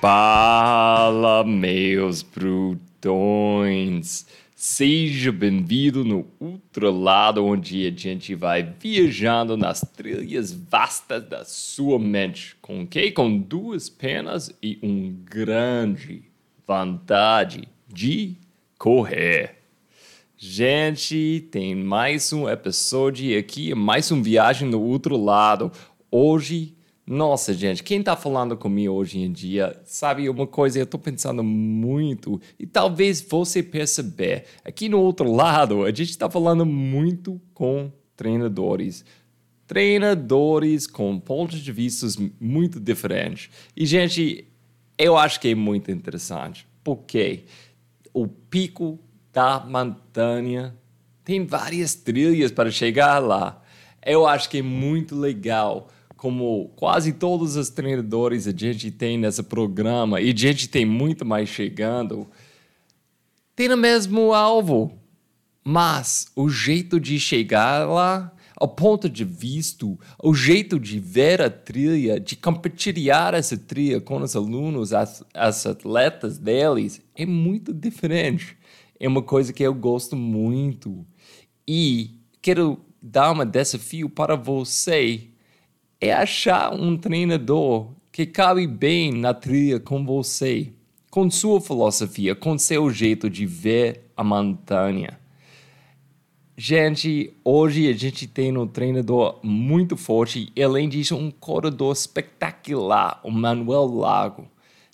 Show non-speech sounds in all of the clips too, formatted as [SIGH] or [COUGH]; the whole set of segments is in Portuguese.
Fala, meus brutões! Seja bem-vindo no outro lado, onde a gente vai viajando nas trilhas vastas da sua mente. Com que? Com duas penas e um grande vontade de correr. Gente, tem mais um episódio aqui, mais uma viagem no outro lado. Hoje nossa, gente, quem está falando comigo hoje em dia, sabe uma coisa, eu estou pensando muito, e talvez você perceber, aqui no outro lado, a gente está falando muito com treinadores. Treinadores com pontos de vista muito diferentes. E, gente, eu acho que é muito interessante, porque o pico da montanha tem várias trilhas para chegar lá. Eu acho que é muito legal como quase todos os treinadores a gente tem nesse programa, e a gente tem muito mais chegando, tem o mesmo alvo. Mas o jeito de chegar lá, o ponto de vista, o jeito de ver a trilha, de compartilhar essa trilha com os alunos, as, as atletas deles, é muito diferente. É uma coisa que eu gosto muito. E quero dar um desafio para você é achar um treinador que cabe bem na trilha com você, com sua filosofia, com seu jeito de ver a montanha. Gente, hoje a gente tem um treinador muito forte e, além disso, um corredor espetacular, o Manuel Lago.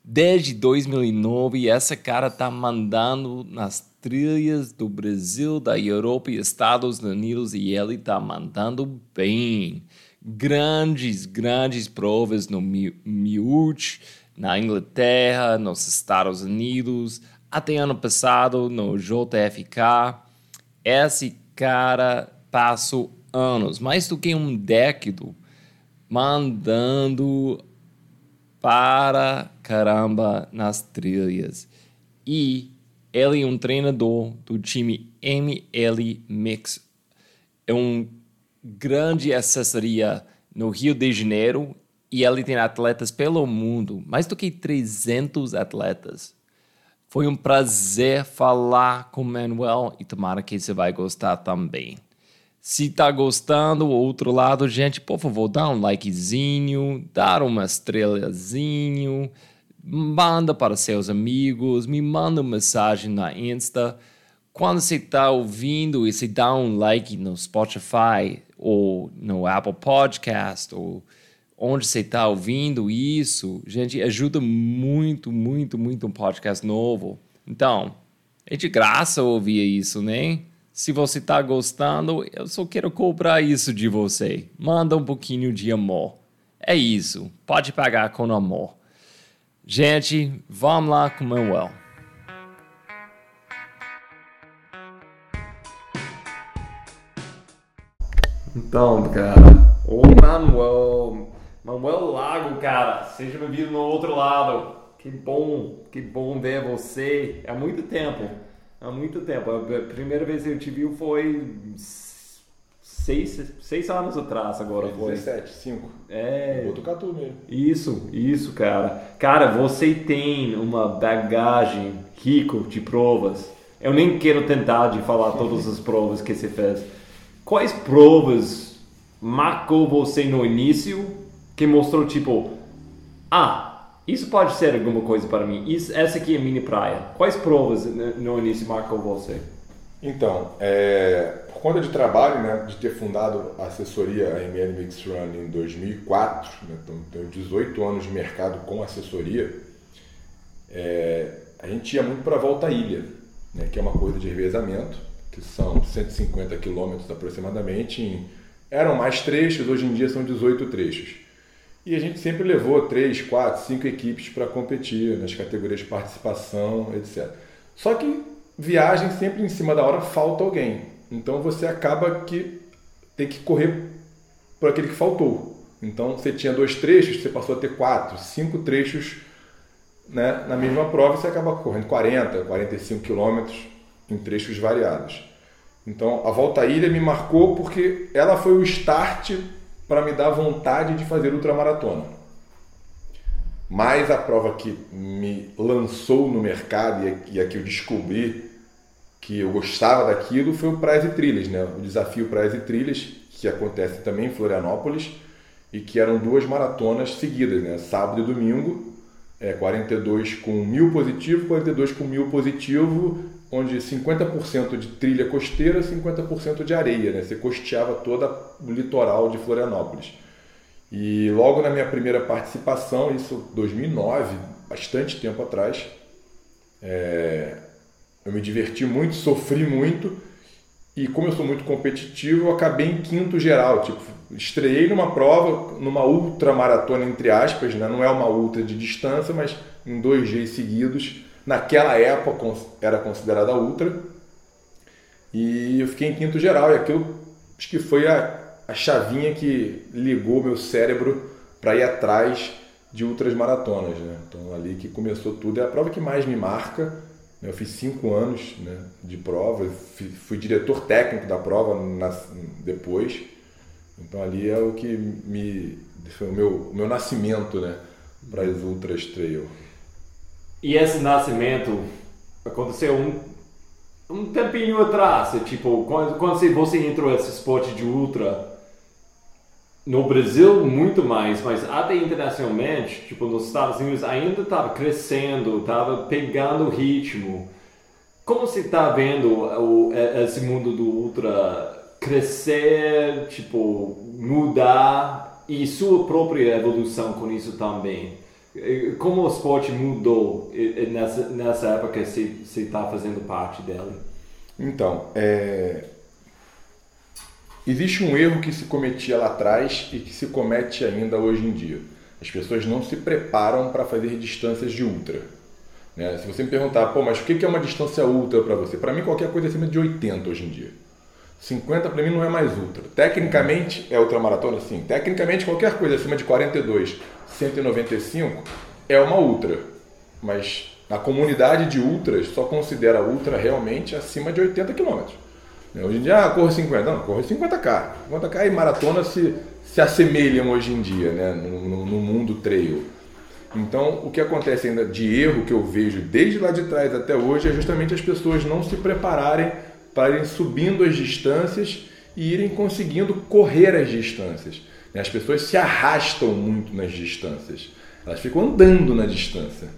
Desde 2009, essa cara tá mandando nas trilhas do Brasil, da Europa e Estados Unidos e ele tá mandando bem grandes, grandes provas no Miúch, na Inglaterra, nos Estados Unidos, até ano passado no JFK. Esse cara passou anos, mais do que um décado, mandando para caramba nas trilhas. E ele é um treinador do time ML Mix. É um grande assessoria no Rio de Janeiro e ele tem atletas pelo mundo, mais do que 300 atletas. Foi um prazer falar com o Manuel e tomara que você vai gostar também. Se tá gostando, outro lado, gente, por favor, dá um likezinho, dá uma estrelazinho, manda para seus amigos, me manda uma mensagem na Insta. Quando você está ouvindo e você dá um like no Spotify, ou no Apple Podcast, ou onde você está ouvindo isso, gente, ajuda muito, muito, muito um podcast novo. Então, é de graça ouvir isso, né? Se você está gostando, eu só quero cobrar isso de você. Manda um pouquinho de amor. É isso. Pode pagar com amor. Gente, vamos lá com o Manuel. Então, cara, o Manuel, Manuel Lago, cara, seja bem-vindo no outro lado. Que bom, que bom ver você. Há muito tempo, há muito tempo. A primeira vez que eu te vi foi seis, seis anos atrás agora foi. 17, 5. É. Botucatu mesmo. Isso, isso, cara. Cara, você tem uma bagagem rico de provas. Eu nem quero tentar de falar todas as provas que você fez quais provas marcou você no início que mostrou tipo, ah, isso pode ser alguma coisa para mim. Isso, essa aqui é minha praia. Quais provas no início marcou você? Então, é, por conta de trabalho, né, de ter fundado a assessoria AML Mix Run em 2004, né, então tenho 18 anos de mercado com assessoria, é, a gente ia muito para a Volta à Ilha, né, que é uma coisa de revezamento que são 150 quilômetros aproximadamente. Em, eram mais trechos, hoje em dia são 18 trechos. E a gente sempre levou 3, 4, 5 equipes para competir nas categorias de participação, etc. Só que viagem sempre em cima da hora falta alguém. Então você acaba que tem que correr por aquele que faltou. Então você tinha dois trechos, você passou a ter quatro, cinco trechos né, na mesma prova você acaba correndo 40, 45 quilômetros em trechos variados. Então, a volta à ilha me marcou porque ela foi o start para me dar vontade de fazer ultramaratona. Mas a prova que me lançou no mercado e a que eu descobri que eu gostava daquilo foi o Praias e Trilhas, né? O desafio Praias e Trilhas, que acontece também em Florianópolis e que eram duas maratonas seguidas, né? Sábado e domingo, é, 42 com mil positivo, 42 com mil positivo, onde 50% de trilha costeira, 50% de areia, né? Você costeava toda o litoral de Florianópolis. E logo na minha primeira participação, isso 2009, bastante tempo atrás, é, eu me diverti muito, sofri muito e como eu sou muito competitivo, eu acabei em quinto geral. Tipo, estreiei numa prova, numa ultra maratona entre aspas, né? não é uma ultra de distância, mas em dois dias seguidos. Naquela época era considerada ultra. E eu fiquei em quinto geral e aquilo acho que foi a, a chavinha que ligou meu cérebro para ir atrás de ultras maratonas, né? Então ali que começou tudo, é a prova que mais me marca eu fiz cinco anos né, de prova, fui diretor técnico da prova na, depois. Então ali é o que me foi o meu, o meu nascimento né, para as Ultras Trail. E esse nascimento aconteceu um, um tempinho atrás, tipo, quando, quando você entrou nesse esporte de ultra, no Brasil muito mais, mas até internacionalmente, tipo nos Estados Unidos ainda estava crescendo, estava pegando ritmo. Como você está vendo o, esse mundo do ultra crescer, tipo mudar e sua própria evolução com isso também? Como o esporte mudou nessa, nessa época que você está fazendo parte dele? Então, é, Existe um erro que se cometia lá atrás e que se comete ainda hoje em dia. As pessoas não se preparam para fazer distâncias de ultra. Né? Se você me perguntar, pô, mas o que é uma distância ultra para você? Para mim, qualquer coisa acima de 80 hoje em dia. 50 para mim não é mais ultra. Tecnicamente é ultramaratona, sim. Tecnicamente, qualquer coisa acima de 42, 195 é uma ultra. Mas a comunidade de ultras só considera ultra realmente acima de 80 quilômetros. Hoje em dia, ah, corro 50. Não, corro 50k. 50k e maratona se, se assemelham hoje em dia, né? no, no, no mundo trail. Então, o que acontece ainda de erro que eu vejo desde lá de trás até hoje é justamente as pessoas não se prepararem para irem subindo as distâncias e irem conseguindo correr as distâncias. Né? As pessoas se arrastam muito nas distâncias, elas ficam andando na distância.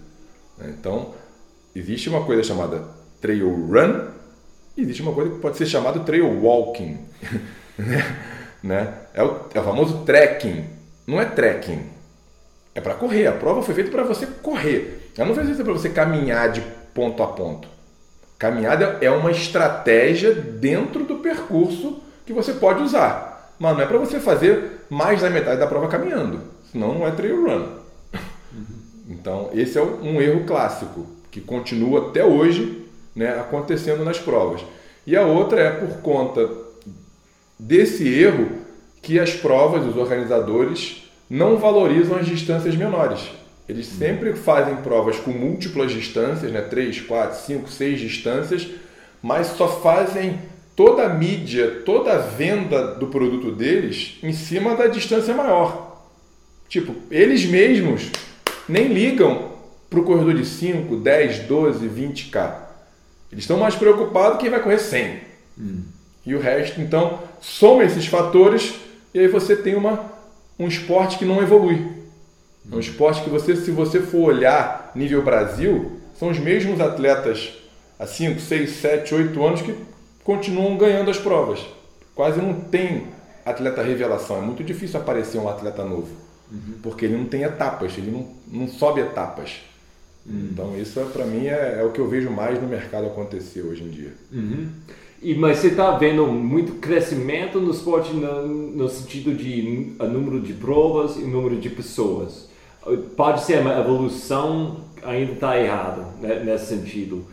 Né? Então, existe uma coisa chamada trail run existe uma coisa que pode ser chamada trail walking. [LAUGHS] né? É, o, é o famoso trekking. Não é trekking. É para correr. A prova foi feita para você correr. Ela não foi feita para você caminhar de ponto a ponto. Caminhada é uma estratégia dentro do percurso que você pode usar. Mas não é para você fazer mais da metade da prova caminhando. Senão não é trail run. [LAUGHS] Então, esse é um erro clássico que continua até hoje né, acontecendo nas provas. E a outra é por conta desse erro que as provas, os organizadores, não valorizam as distâncias menores. Eles sempre fazem provas com múltiplas distâncias, né, 3, 4, 5, 6 distâncias, mas só fazem toda a mídia, toda a venda do produto deles em cima da distância maior. Tipo, eles mesmos nem ligam para o corredor de 5, 10, 12, 20K. Eles estão mais preocupados quem vai correr 100. Hum. E o resto, então, soma esses fatores e aí você tem uma, um esporte que não evolui. É um esporte que você, se você for olhar nível Brasil, são os mesmos atletas há 5, 6, 7, 8 anos que continuam ganhando as provas. Quase não tem atleta revelação. É muito difícil aparecer um atleta novo. Uhum. Porque ele não tem etapas, ele não, não sobe etapas. Uhum. Então isso para mim é, é, o que eu vejo mais no mercado acontecer hoje em dia. Uhum. E, mas você está vendo muito crescimento no esporte no, no sentido de número de provas e número de pessoas. Pode ser uma evolução, ainda está errado né, nesse sentido.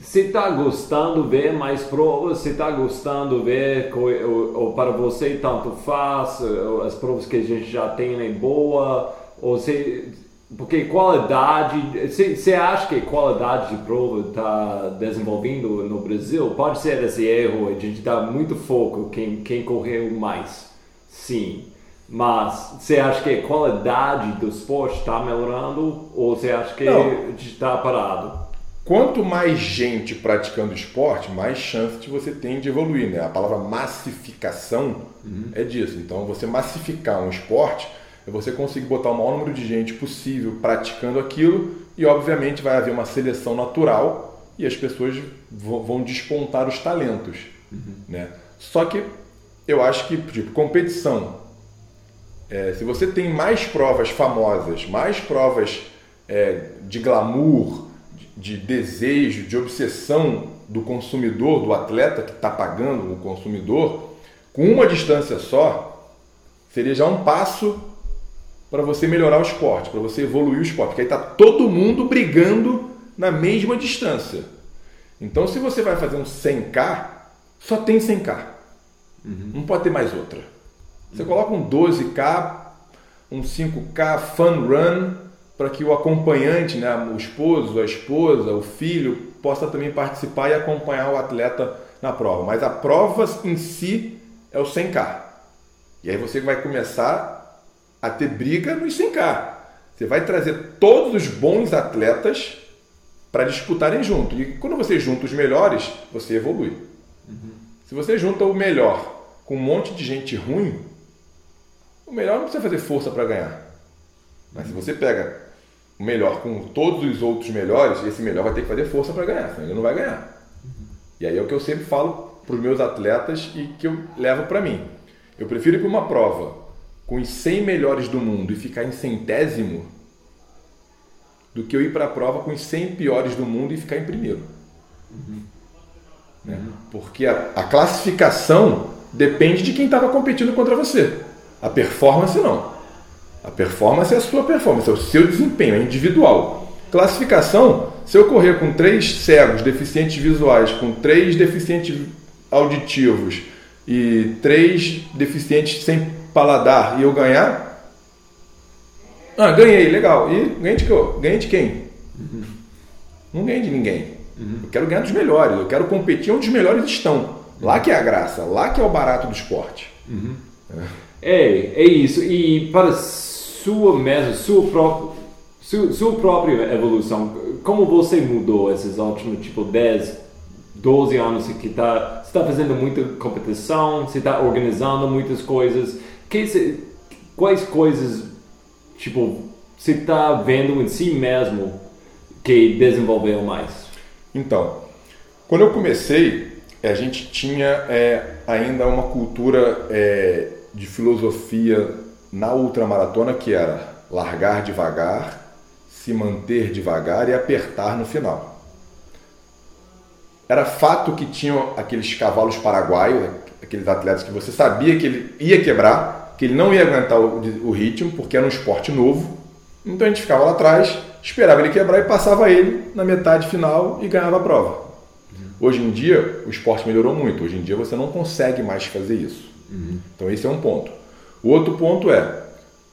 Você está gostando ver mais provas? Você está gostando de ver, ou, ou, para você tanto faz, as provas que a gente já tem é boa? Ou você porque qualidade, você acha que qualidade de prova está desenvolvendo no Brasil? Pode ser esse erro, a gente dá muito foco quem quem correu mais, sim. Mas você acha que a qualidade do esporte está melhorando ou você acha que está parado? Quanto mais gente praticando esporte, mais chance você tem de evoluir. Né? A palavra massificação uhum. é disso. Então, você massificar um esporte é você conseguir botar o maior número de gente possível praticando aquilo e, obviamente, vai haver uma seleção natural e as pessoas vão despontar os talentos. Uhum. Né? Só que eu acho que, tipo, competição. É, se você tem mais provas famosas, mais provas é, de glamour, de, de desejo, de obsessão do consumidor, do atleta que está pagando o consumidor, com uma distância só, seria já um passo para você melhorar o esporte, para você evoluir o esporte. Porque aí está todo mundo brigando na mesma distância. Então, se você vai fazer um 100K, só tem 100K. Uhum. Não pode ter mais outra. Você coloca um 12K, um 5K fun run, para que o acompanhante, né, o esposo, a esposa, o filho, possa também participar e acompanhar o atleta na prova. Mas a prova em si é o 100K. E aí você vai começar a ter briga nos 100K. Você vai trazer todos os bons atletas para disputarem junto. E quando você junta os melhores, você evolui. Uhum. Se você junta o melhor com um monte de gente ruim, o melhor não precisa fazer força para ganhar. Mas se você pega o melhor com todos os outros melhores, esse melhor vai ter que fazer força para ganhar, senão ele não vai ganhar. E aí é o que eu sempre falo para os meus atletas e que eu levo para mim. Eu prefiro ir para uma prova com os 100 melhores do mundo e ficar em centésimo do que eu ir para a prova com os 100 piores do mundo e ficar em primeiro. Uhum. Né? Porque a, a, classificação depende de quem estava competindo contra você. A performance não. A performance é a sua performance, é o seu desempenho, é individual. Classificação, se eu correr com três cegos, deficientes visuais, com três deficientes auditivos e três deficientes sem paladar e eu ganhar, ah, ganhei, legal. E ganhei de, ganhei de quem? Uhum. Não ganhei de ninguém. Uhum. Eu quero ganhar dos melhores, eu quero competir onde os melhores estão. Lá que é a graça, lá que é o barato do esporte. Uhum. É. é, é isso. E para sua mesmo, sua própria, sua, sua própria evolução, como você mudou esses últimos, tipo, 10, 12 anos que está está fazendo muita competição, você está organizando muitas coisas. Que, quais coisas, tipo, você está vendo em si mesmo que desenvolveu mais? Então, quando eu comecei, a gente tinha é, ainda uma cultura é, de filosofia na ultramaratona que era largar devagar, se manter devagar e apertar no final. Era fato que tinham aqueles cavalos paraguaios, aqueles atletas que você sabia que ele ia quebrar, que ele não ia aguentar o, o ritmo, porque era um esporte novo. Então a gente ficava lá atrás, esperava ele quebrar e passava ele na metade final e ganhava a prova. Hoje em dia, o esporte melhorou muito. Hoje em dia, você não consegue mais fazer isso. Uhum. Então, esse é um ponto. O outro ponto é: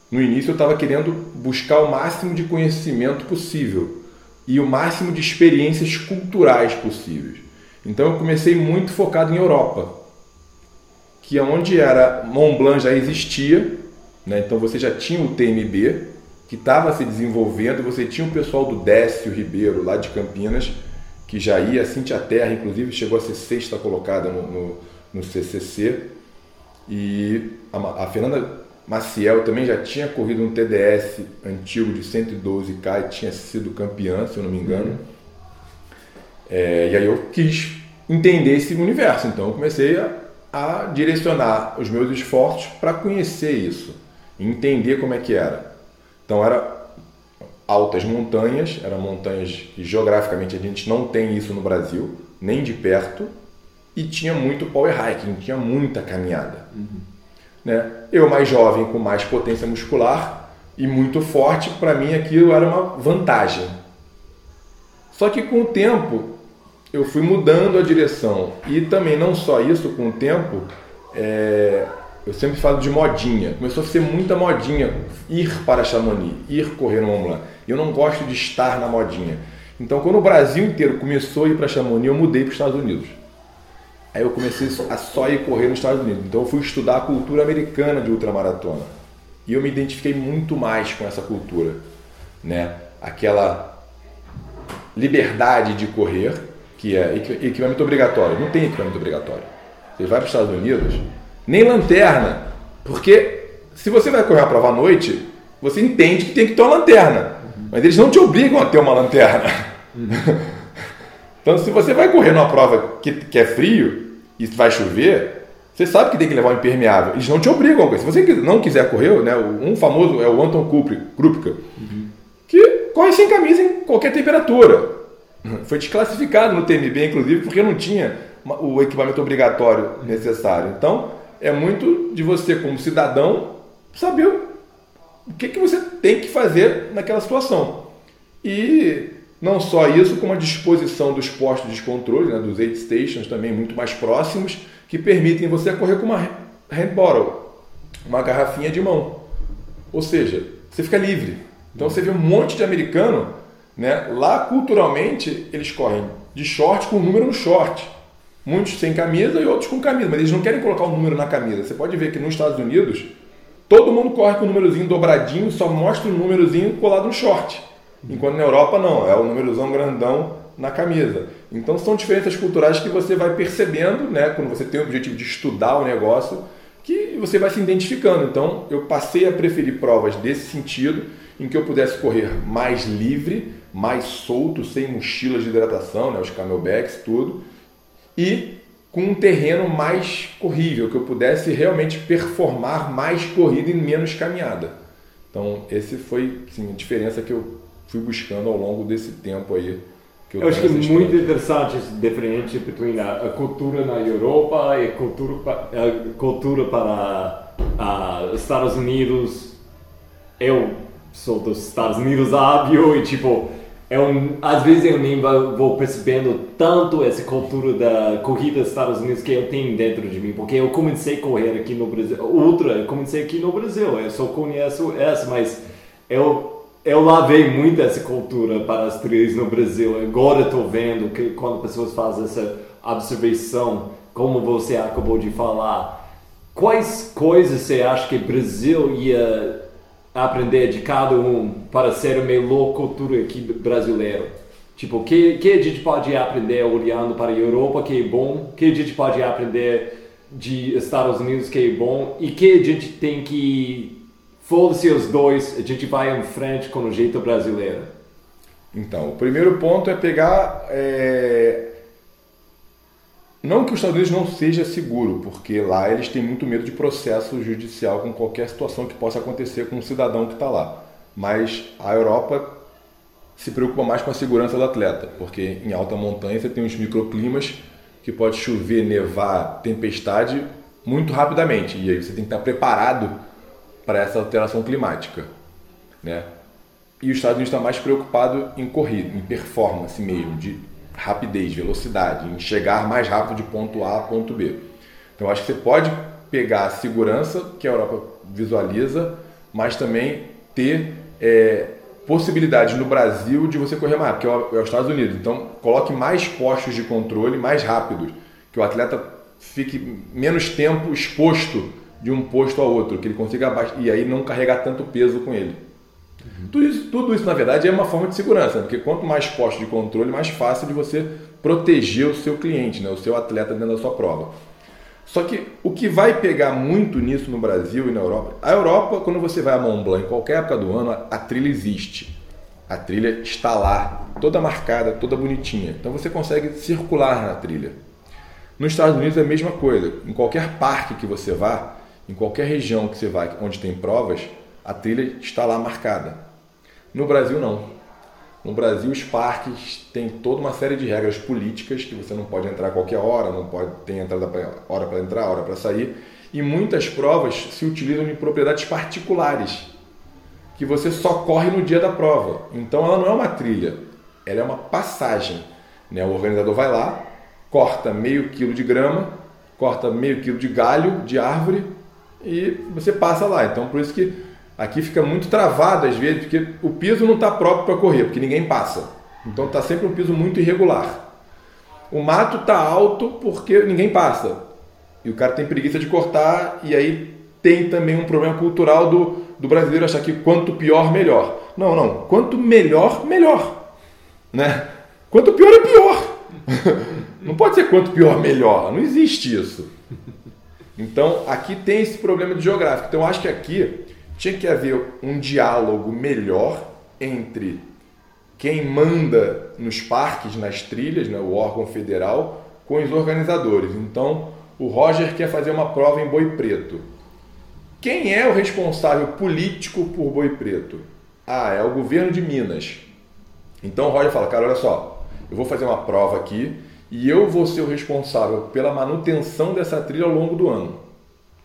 no início, eu estava querendo buscar o máximo de conhecimento possível e o máximo de experiências culturais possíveis. Então, eu comecei muito focado em Europa, que é onde era Mont Blanc já existia, né? então você já tinha o TMB que estava se desenvolvendo, você tinha o pessoal do Décio Ribeiro lá de Campinas que já ia, a Cintia Terra, inclusive, chegou a ser sexta colocada no, no, no CCC. E a, a, Fernanda Maciel também já tinha corrido um TDS antigo de 112K e tinha sido campeã, se eu não me engano. Uhum. É, e aí eu quis entender esse universo, então eu comecei a, a direcionar os meus esforços para conhecer isso, entender como é que era. Então era altas montanhas, eram montanhas que geograficamente a gente não tem isso no Brasil, nem de perto, e tinha muito power hiking, tinha muita caminhada. Uhum. Né? Eu mais jovem, com mais potência muscular e muito forte, para mim aquilo era uma vantagem. Só que com o tempo eu fui mudando a direção e também não só isso, com o tempo é, eu sempre falo de modinha. Começou a ser muita modinha ir para Chamonix, ir correr no Mont Blanc. Eu não gosto de estar na modinha. Então, quando o Brasil inteiro começou a ir para Chamonix, eu mudei para os Estados Unidos. Aí eu comecei a só ir correr nos Estados Unidos. Então, eu fui estudar a cultura americana de ultramaratona. E eu me identifiquei muito mais com essa cultura, né? Aquela liberdade de correr, que é equipamento obrigatório. Não tem equipamento obrigatório. Você vai para os Estados Unidos, nem lanterna, porque se você vai correr uma prova à noite, você entende que tem que ter uma lanterna, mas eles não te obrigam a ter uma lanterna. [LAUGHS] então, se você vai correr numa prova que, que é frio e vai chover, você sabe que tem que levar um impermeável. Eles não te obrigam a correr. Se você não quiser correr, né, um famoso é o Anton Krupka, uhum. que corre sem camisa em qualquer temperatura. Foi desclassificado no TMB, inclusive, porque não tinha o equipamento obrigatório necessário. Então, é muito de você, como cidadão, saber o que, que você tem que fazer naquela situação. E não só isso, como a disposição dos postos de controle, né, dos aid stations também muito mais próximos, que permitem você correr com uma hand bottle, uma garrafinha de mão. Ou seja, você fica livre. Então você vê um monte de americano, né, lá culturalmente eles correm de short com o número no short. Muitos sem camisa e outros com camisa, mas eles não querem colocar o número na camisa. Você pode ver que nos Estados Unidos todo mundo corre com o númerozinho dobradinho, só mostra o númerozinho colado no short. Enquanto na Europa não, é o númerozão grandão na camisa. Então são diferenças culturais que você vai percebendo, né, quando você tem o objetivo de estudar o negócio, que você vai se identificando. Então eu passei a preferir provas desse sentido, em que eu pudesse correr mais livre, mais solto, sem mochilas de hidratação, né, os camelbacks, tudo e com um terreno mais corrível, que eu pudesse realmente performar mais corrida e menos caminhada. Então, esse foi sim, a diferença que eu fui buscando ao longo desse tempo aí. eu, eu acho que é muito interessante esse diferente entre a, cultura na Europa e a cultura, a cultura para os Estados Unidos. Eu sou dos Estados Unidos, óbvio, e tipo, eu, às vezes eu nem vou percebendo tanto essa cultura da corrida dos Estados Unidos que eu tenho dentro de mim, porque eu comecei a correr aqui no Brasil, outra, eu comecei aqui no Brasil, eu só conheço essa, mas eu eu lavei muito essa cultura para as trilhas no Brasil. Agora estou vendo que quando pessoas fazem essa observação, como você acabou de falar, quais coisas você acha que o Brasil ia aprender de cada um para ser melhor cultura aqui brasileira. Tipo, que, que a gente pode aprender olhando para a Europa que é bom, que a gente pode aprender de Estados Unidos que é bom e que a gente tem que foda-se os dois, a gente vai em frente com o jeito brasileiro. Então, o primeiro ponto é pegar é, não que os Estados Unidos não seja seguro, porque lá eles têm muito medo de processo judicial com qualquer situação que possa acontecer com um cidadão que está lá. Mas a Europa se preocupa mais com a segurança do atleta, porque em alta montanha você tem uns microclimas que pode chover, nevar, tempestade muito rapidamente. E aí você tem que estar preparado para essa alteração climática. Né? E os Estados Unidos está mais preocupado em corrida, em performance mesmo, de rapidez, velocidade, em chegar mais rápido de ponto A a ponto B. Então acho que você pode pegar a segurança que a Europa visualiza, mas também ter é, no Brasil de você correr mais, porque é, é os Estados Unidos. Então coloque mais postos de controle mais rápidos, que o atleta fique menos tempo exposto de um posto ao outro, que ele consiga e aí não carregar tanto peso com ele. Tudo isso, tudo isso, na verdade, é uma forma de segurança, porque quanto mais postos de controle, mais fácil de você proteger o seu cliente, né, o seu atleta dentro da sua prova. Só que o que vai pegar muito nisso no Brasil e na Europa, a Europa, quando você vai a Mont Blanc, em qualquer época do ano, a trilha existe. A trilha está lá, toda marcada, toda bonitinha. Então você consegue circular na trilha. Nos Estados Unidos é a mesma coisa. Em qualquer parque que você vá, em qualquer região que você vai onde tem provas, a trilha está lá marcada. No Brasil, não. No Brasil, os parques têm toda uma série de regras políticas que você não pode entrar a qualquer hora, não pode ter entrada pra, hora para entrar, hora para sair. E muitas provas se utilizam em propriedades particulares, que você só corre no dia da prova. Então, ela não é uma trilha, ela é uma passagem. Né? O organizador vai lá, corta meio quilo de grama, corta meio quilo de galho de árvore e você passa lá. Então, por isso que Aqui fica muito travado às vezes, porque o piso não está próprio para correr, porque ninguém passa. Então está sempre um piso muito irregular. O mato está alto porque ninguém passa. E o cara tem preguiça de cortar, e aí tem também um problema cultural do do brasileiro achar que quanto pior, melhor. Não, não. Quanto melhor, melhor. Né? Quanto pior é pior. [LAUGHS] Não pode ser quanto pior, melhor. Não existe isso. Então, aqui tem esse problema de geográfico. Então, eu acho que aqui tinha que haver um diálogo melhor entre quem manda nos parques, nas trilhas, né, o órgão federal, com os organizadores. Então, o Roger quer fazer uma prova em Boi Preto. Quem é o responsável político por Boi Preto? Ah, é o governo de Minas. Então o Roger fala, cara, olha só, eu vou fazer uma prova aqui e eu vou ser o responsável pela manutenção dessa trilha ao longo do ano.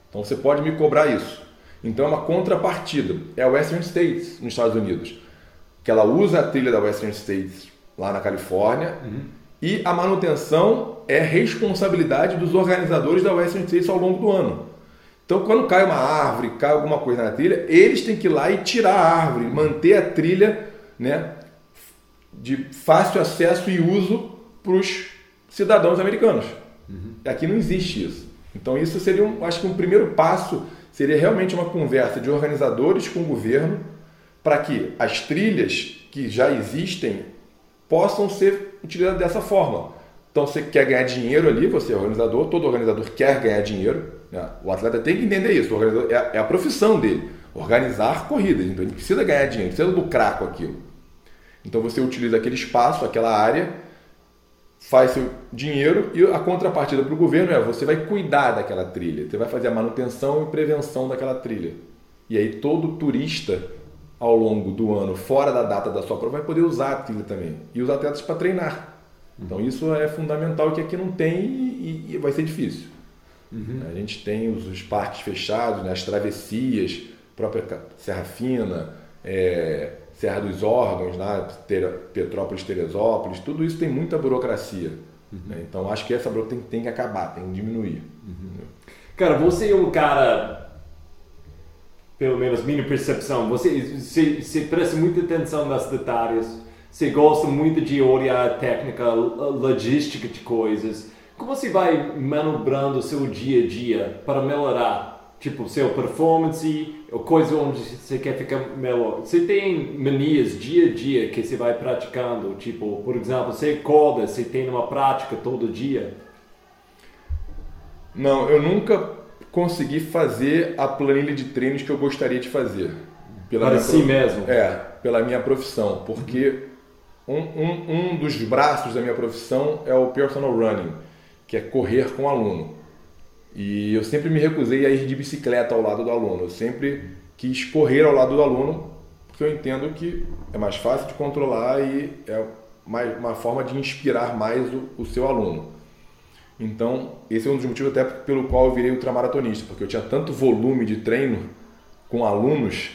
Então você pode me cobrar isso. Então é uma contrapartida. É a Western States, nos Estados Unidos, que ela usa a trilha da Western States lá na Califórnia uhum. e a manutenção é responsabilidade dos organizadores da Western States ao longo do ano. Então, quando cai uma árvore, cai alguma coisa na trilha, eles têm que ir lá e tirar a árvore, manter a trilha né, de fácil acesso e uso para os cidadãos americanos. Uhum. Aqui não existe isso. Então, isso seria, um, acho que um primeiro passo seria realmente uma conversa de organizadores com o governo para que as trilhas que já existem possam ser utilizadas dessa forma. Então, você quer ganhar dinheiro ali, você é organizador, todo organizador quer ganhar dinheiro. Né? O atleta tem que entender isso, é, é a profissão dele, organizar corridas. Então, ele precisa ganhar dinheiro, precisa lucrar com aquilo. Então, você utiliza aquele espaço, aquela área, faz seu dinheiro e a contrapartida para o governo é você vai cuidar daquela trilha, você vai fazer a manutenção e prevenção daquela trilha. E aí, todo turista ao longo do ano, fora da data da sua prova, vai poder usar a trilha também. E os atletas para treinar. Então isso é fundamental que aqui não tem e, e vai ser difícil. Uhum. A gente tem os, os, parques fechados, né, as travessias, própria Serra Fina, é, Serra dos Órgãos, né, Petrópolis, Teresópolis, tudo isso tem muita burocracia. Uhum. Né? Então acho que essa burocracia tem, tem, que acabar, tem que diminuir. Uhum. Cara, você é um cara, pelo menos minha percepção, você, você, você presta muita atenção nas detalhes você gosta muito de olhar a técnica, logística de coisas. Como você vai manobrando o seu dia a dia para melhorar, tipo, seu performance, ou coisa onde você quer ficar melhor? Você tem manias dia a dia que você vai praticando? Tipo, por exemplo, você acorda, você tem uma prática todo dia? Não, eu nunca consegui fazer a planilha de treinos que eu gostaria de fazer. Pela para si mesmo? É, pela minha profissão, porque um, um, um dos braços da minha profissão é o personal running, que é correr com aluno. E eu sempre me recusei a ir de bicicleta ao lado do aluno. Eu sempre quis correr ao lado do aluno, porque eu entendo que é mais fácil de controlar e é mais, uma forma de inspirar mais o, o seu aluno. Então, esse é um dos motivos até pelo qual eu virei ultramaratonista, porque eu tinha tanto volume de treino com alunos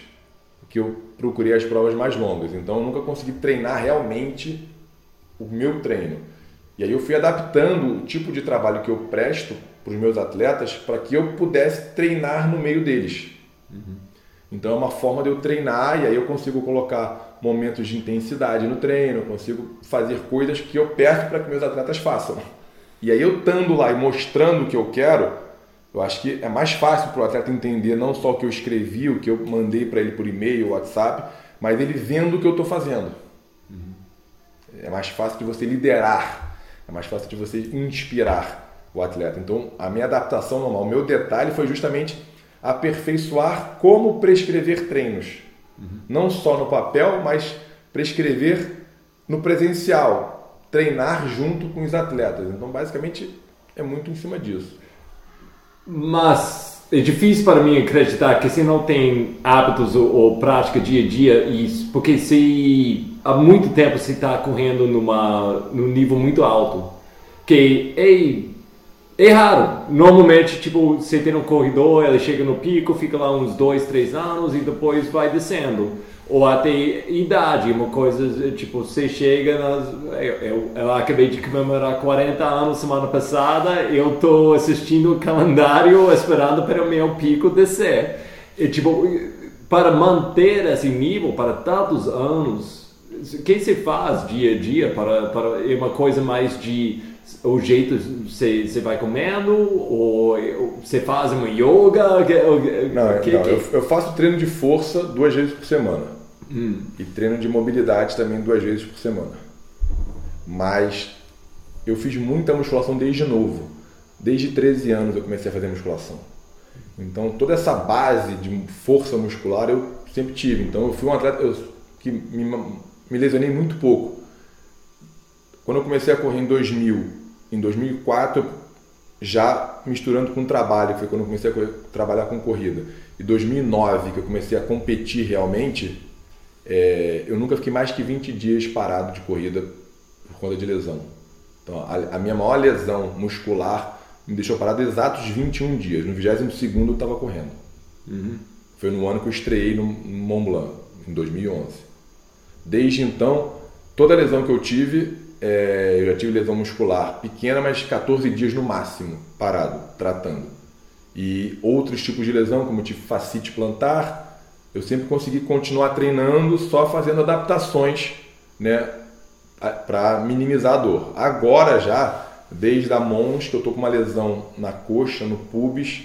que eu procurei as provas mais longas. Então eu nunca consegui treinar realmente o meu treino. E aí eu fui adaptando o tipo de trabalho que eu presto os meus atletas para que eu pudesse treinar no meio deles. Uhum. Então é uma forma de eu treinar e aí eu consigo colocar momentos de intensidade no treino, eu consigo fazer coisas que eu peço para que meus atletas façam. E aí eu estando lá e mostrando o que eu quero, eu acho que é mais fácil para o atleta entender não só o que eu escrevi, o que eu mandei para ele por e-mail, WhatsApp, mas ele vendo o que eu estou fazendo. Uhum. É mais fácil de você liderar, é mais fácil de você inspirar o atleta. Então, a minha adaptação normal, o meu detalhe foi justamente aperfeiçoar como prescrever treinos. Uhum. Não só no papel, mas prescrever no presencial, treinar junto com os atletas. Então, basicamente, é muito em cima disso. Mas é difícil para mim acreditar que você não tem hábitos ou, ou prática dia a dia, isso, porque se há muito tempo você está correndo numa, num nível muito alto, que é, é raro. Normalmente, tipo, você tem um corredor, ele chega no pico, fica lá uns dois, três anos e depois vai descendo ou até idade, uma coisa tipo, você chega, nas, eu, eu, eu, acabei de comemorar 40 anos semana passada, eu estou assistindo o calendário esperando para o meu pico descer. E, tipo, para manter esse nível para tantos anos, o que se faz dia a dia para, para é uma coisa mais de o jeito você, vai comendo ou você faz uma yoga? Não, que, não que... Eu, eu, faço treino de força duas vezes por semana hum. e treino de mobilidade também duas vezes por semana. Mas eu fiz muita musculação desde novo. Desde 13 anos eu comecei a fazer musculação. Então toda essa base de força muscular eu sempre tive. Então eu fui um atleta eu, que me, me lesionei muito pouco. Quando eu comecei a correr em 2000, em 2004, já misturando com trabalho, foi quando eu comecei a trabalhar com corrida. E 2009, que eu comecei a competir realmente, é, eu nunca fiquei mais que 20 dias parado de corrida por conta de lesão. Então, a, a minha maior lesão muscular me deixou parado exatos 21 dias. No 22 eu estava correndo. Uhum. Foi no ano que eu estreiei no Mont Blanc, em 2011. Desde então, toda lesão que eu tive, é, eu já tive lesão muscular pequena, mas 14 dias no máximo, parado, tratando. E outros tipos de lesão, como tive fascite plantar, eu sempre consegui continuar treinando, só fazendo adaptações né, para minimizar a dor. Agora já desde a mons, que eu tô com uma lesão na coxa, no pubis,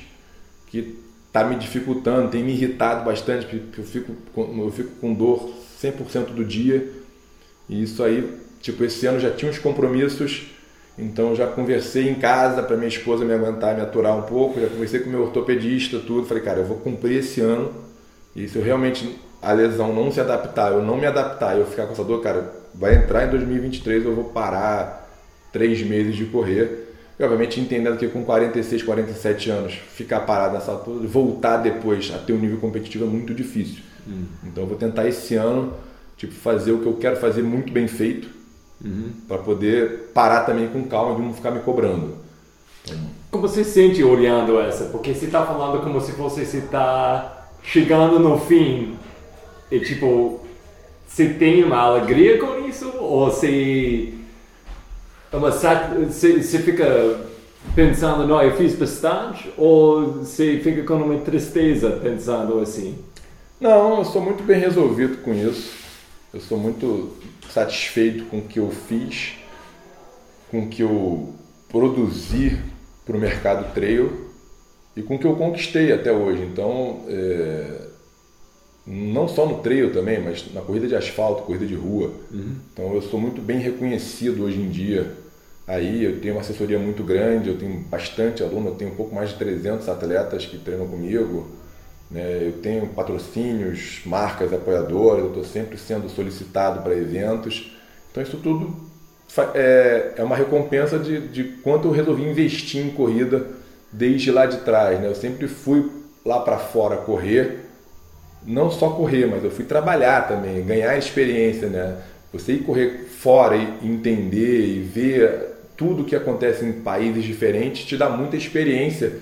que tá me dificultando, tem me irritado bastante, porque eu fico eu fico com dor 100% do dia. E isso aí, tipo, esse ano já tinha uns compromissos, então já conversei em casa para minha esposa me aguentar, me aturar um pouco, já conversei com meu ortopedista, tudo, falei, cara, eu vou cumprir esse ano. E se eu realmente a lesão não se adaptar, eu não me adaptar, eu ficar com essa dor, cara, vai entrar em 2023, eu vou parar três meses de correr. E obviamente entendendo que com 46, 47 anos, ficar parado nessa altura, voltar depois a ter um nível competitivo é muito difícil. Hum. Então eu vou tentar esse ano tipo, fazer o que eu quero fazer muito bem feito, uhum. para poder parar também com calma de não ficar me cobrando. Então... Como você se sente olhando essa? Porque você está falando como se você está chegando no fim e tipo, você tem uma alegria com isso? Ou você é uma você, você fica pensando, não, eu fiz bastante, ou você fica com uma tristeza pensando assim? Não, eu sou muito bem resolvido com isso. Eu sou muito satisfeito com o que eu fiz, com o que eu produzi para o mercado trail e com o que eu conquistei até hoje. Então, é, não só no trail também, mas na corrida de asfalto, corrida de rua. Uhum. Então, eu sou muito bem reconhecido hoje em dia Aí eu tenho uma assessoria muito grande, eu tenho bastante aluno, eu tenho um pouco mais de 300 atletas que treinam comigo. Né? Eu tenho patrocínios, marcas apoiadoras, eu estou sempre sendo solicitado para eventos. Então isso tudo é, é uma recompensa de, de quanto eu resolvi investir em corrida desde lá de trás. Né? Eu sempre fui lá para fora correr, não só correr, mas eu fui trabalhar também, ganhar experiência. Né? Você ir correr fora e entender e ver tudo que acontece em países diferentes te dá muita experiência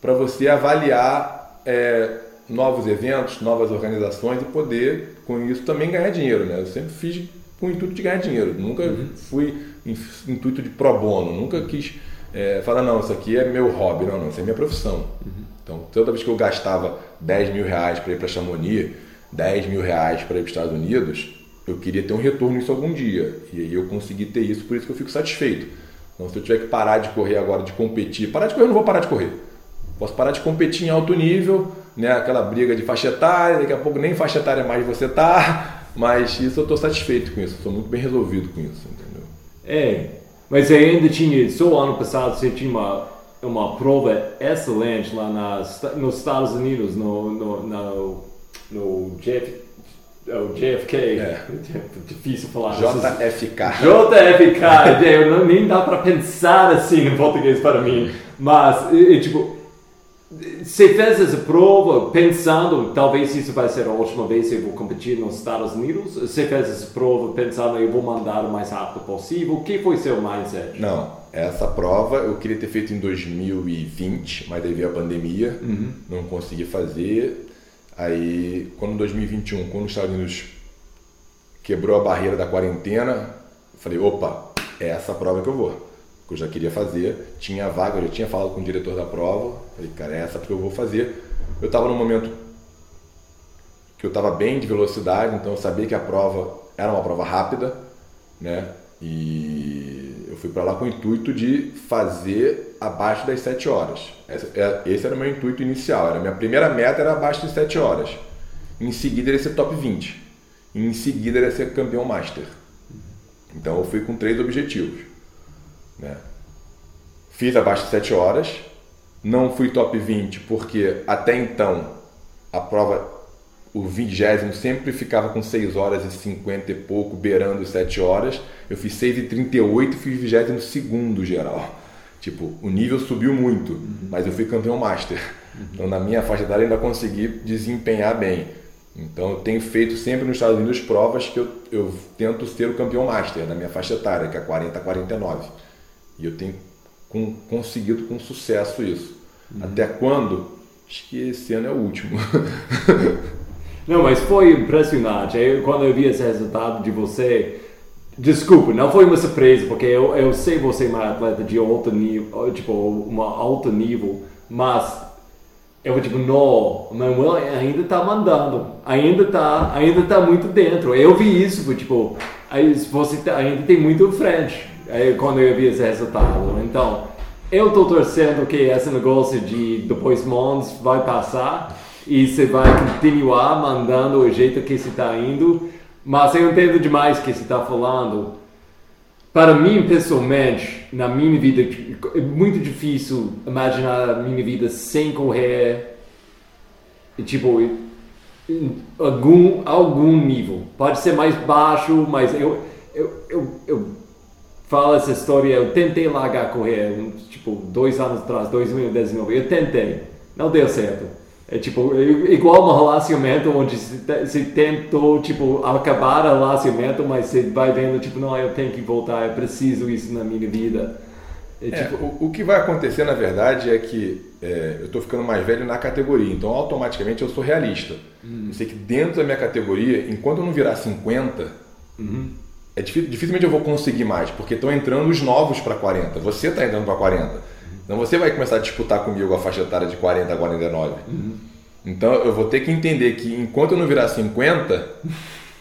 para você avaliar é, novos eventos, novas organizações e poder, com isso, também ganhar dinheiro. Né? Eu sempre fiz com o intuito de ganhar dinheiro, nunca uhum. fui em intuito de pro bono, nunca quis é, falar, não, isso aqui é meu hobby, não, não, isso é minha profissão. Uhum. Então, toda vez que eu gastava 10 mil reais para ir para Chamonix, 10 mil reais para ir para os Estados Unidos, eu queria ter um retorno nisso algum dia. E aí eu consegui ter isso, por isso que eu fico satisfeito. Então, se eu tiver que parar de correr agora, de competir, parar de correr, eu não vou parar de correr. Posso parar de competir em alto nível, né? aquela briga de faixa etária, daqui a pouco nem faixa etária mais você tá, [LAUGHS] mas isso eu estou satisfeito com isso, estou muito bem resolvido com isso, entendeu? É, mas ainda tinha, só ano passado você tinha uma, uma prova excelente lá nas, nos Estados Unidos, no, no, no, no Jeff, é o JFK, é. [LAUGHS] difícil falar. JFK. JFK, [LAUGHS] eu não, nem dá para pensar assim em português para mim. Mas, e, tipo, você fez essa prova pensando, talvez isso vai ser a última vez que eu vou competir nos Estados Unidos? Você fez essa prova pensando, eu vou mandar o mais rápido possível? O que foi seu mindset? Não, essa prova eu queria ter feito em 2020, mas veio a pandemia, uhum. não consegui fazer Aí, quando em 2021, quando os Estados Unidos quebrou a barreira da quarentena, eu falei, opa, é essa prova que eu vou. Que eu já queria fazer, tinha a vaga, eu já tinha falado com o diretor da prova, falei, cara, é essa que eu vou fazer. Eu estava num momento que eu estava bem de velocidade, então eu sabia que a prova era uma prova rápida, né? E eu fui para lá com o intuito de fazer abaixo das 7 horas. É, esse era o meu intuito inicial. Era minha primeira meta era abaixo de 7 horas. Em seguida era ser top 20. E em seguida era ser campeão master. Então eu fui com três objetivos. Né? Fiz abaixo de 7 horas. Não fui top 20 porque até então a prova o vigésimo sempre ficava com 6 horas e 50 e pouco, beirando 7 horas. Eu fiz 6 e 38 e fiz vigésimo segundo geral. Tipo, o nível subiu muito, uhum. mas eu fui campeão master. Uhum. Então, na minha faixa etária, ainda consegui desempenhar bem. Então, eu tenho feito sempre nos Estados Unidos provas que eu, eu tento ser o campeão master na minha faixa etária, que é 40 a 49. E eu tenho com, conseguido com sucesso isso. Uhum. Até quando? Acho que esse ano é o último. [LAUGHS] Não, mas foi impressionante. Eu, quando eu vi esse resultado de você, desculpa, não foi uma surpresa, porque eu, eu sei você é uma atleta de alto nível, tipo, uma alto nível, mas eu tipo, não, Manuel ainda tá mandando, ainda tá, ainda tá muito dentro. Eu vi isso, tipo, você tá, ainda tem muito frente, aí, quando eu vi esse resultado. Então, eu tô torcendo que esse negócio de depois Mons vai passar e você vai continuar mandando o jeito que você está indo. Mas eu entendo demais o que você está falando. Para mim, pessoalmente, na minha vida, é muito difícil imaginar a minha vida sem correr, tipo, algum, algum nível. Pode ser mais baixo, mas eu, eu, eu, eu falo essa história, eu tentei largar correr, tipo, dois anos atrás, 2019, eu tentei, não deu certo. É tipo, igual um relacionamento onde se tentou, tipo, acabar o relacionamento, mas você vai vendo, tipo, não, eu tenho que voltar, eu preciso isso na minha vida. É, é, tipo... o, o, que vai acontecer, na verdade, é que é, eu estou ficando mais velho na categoria, então automaticamente eu sou realista. Uhum. Eu sei que dentro da minha categoria, enquanto eu não virar 50, uhum. É dificilmente eu vou conseguir mais, porque estão entrando os novos para 40. Você está entrando para 40. Então você vai começar a disputar comigo a faixa etária de 40 a 49. Uhum. Então eu vou ter que entender que enquanto eu não virar 50,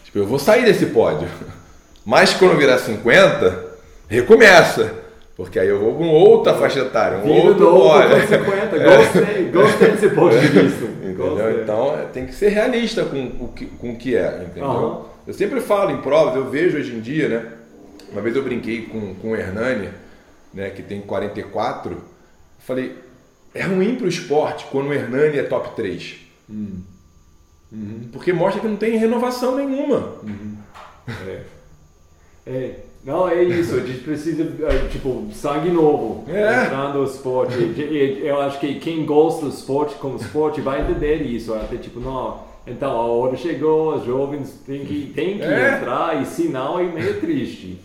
tipo, eu vou sair desse pódio. Mas quando eu virar 50, recomeça. Porque aí eu vou com outra faixa etária, um Vindo outro pódio. 50, gostei, gostei desse ponto de [LAUGHS] vista. Entendeu? Então tem que ser realista com o que, com o que é, entendeu? Uhum. Eu sempre falo em provas, eu vejo hoje em dia, né? Uma vez eu brinquei com, com o Hernani, né, que tem 44, Falei, é ruim para o esporte quando o Hernani é top 3. Hum. Uhum. Porque mostra que não tem renovação nenhuma. Uhum. É. é. Não, é isso. A gente precisa, é, tipo, sangue novo é. entrando no esporte. Eu acho que quem gosta do esporte como esporte vai entender isso. Até tipo, não, então a hora chegou, os jovens têm que, têm que é. entrar, e se não, é meio triste.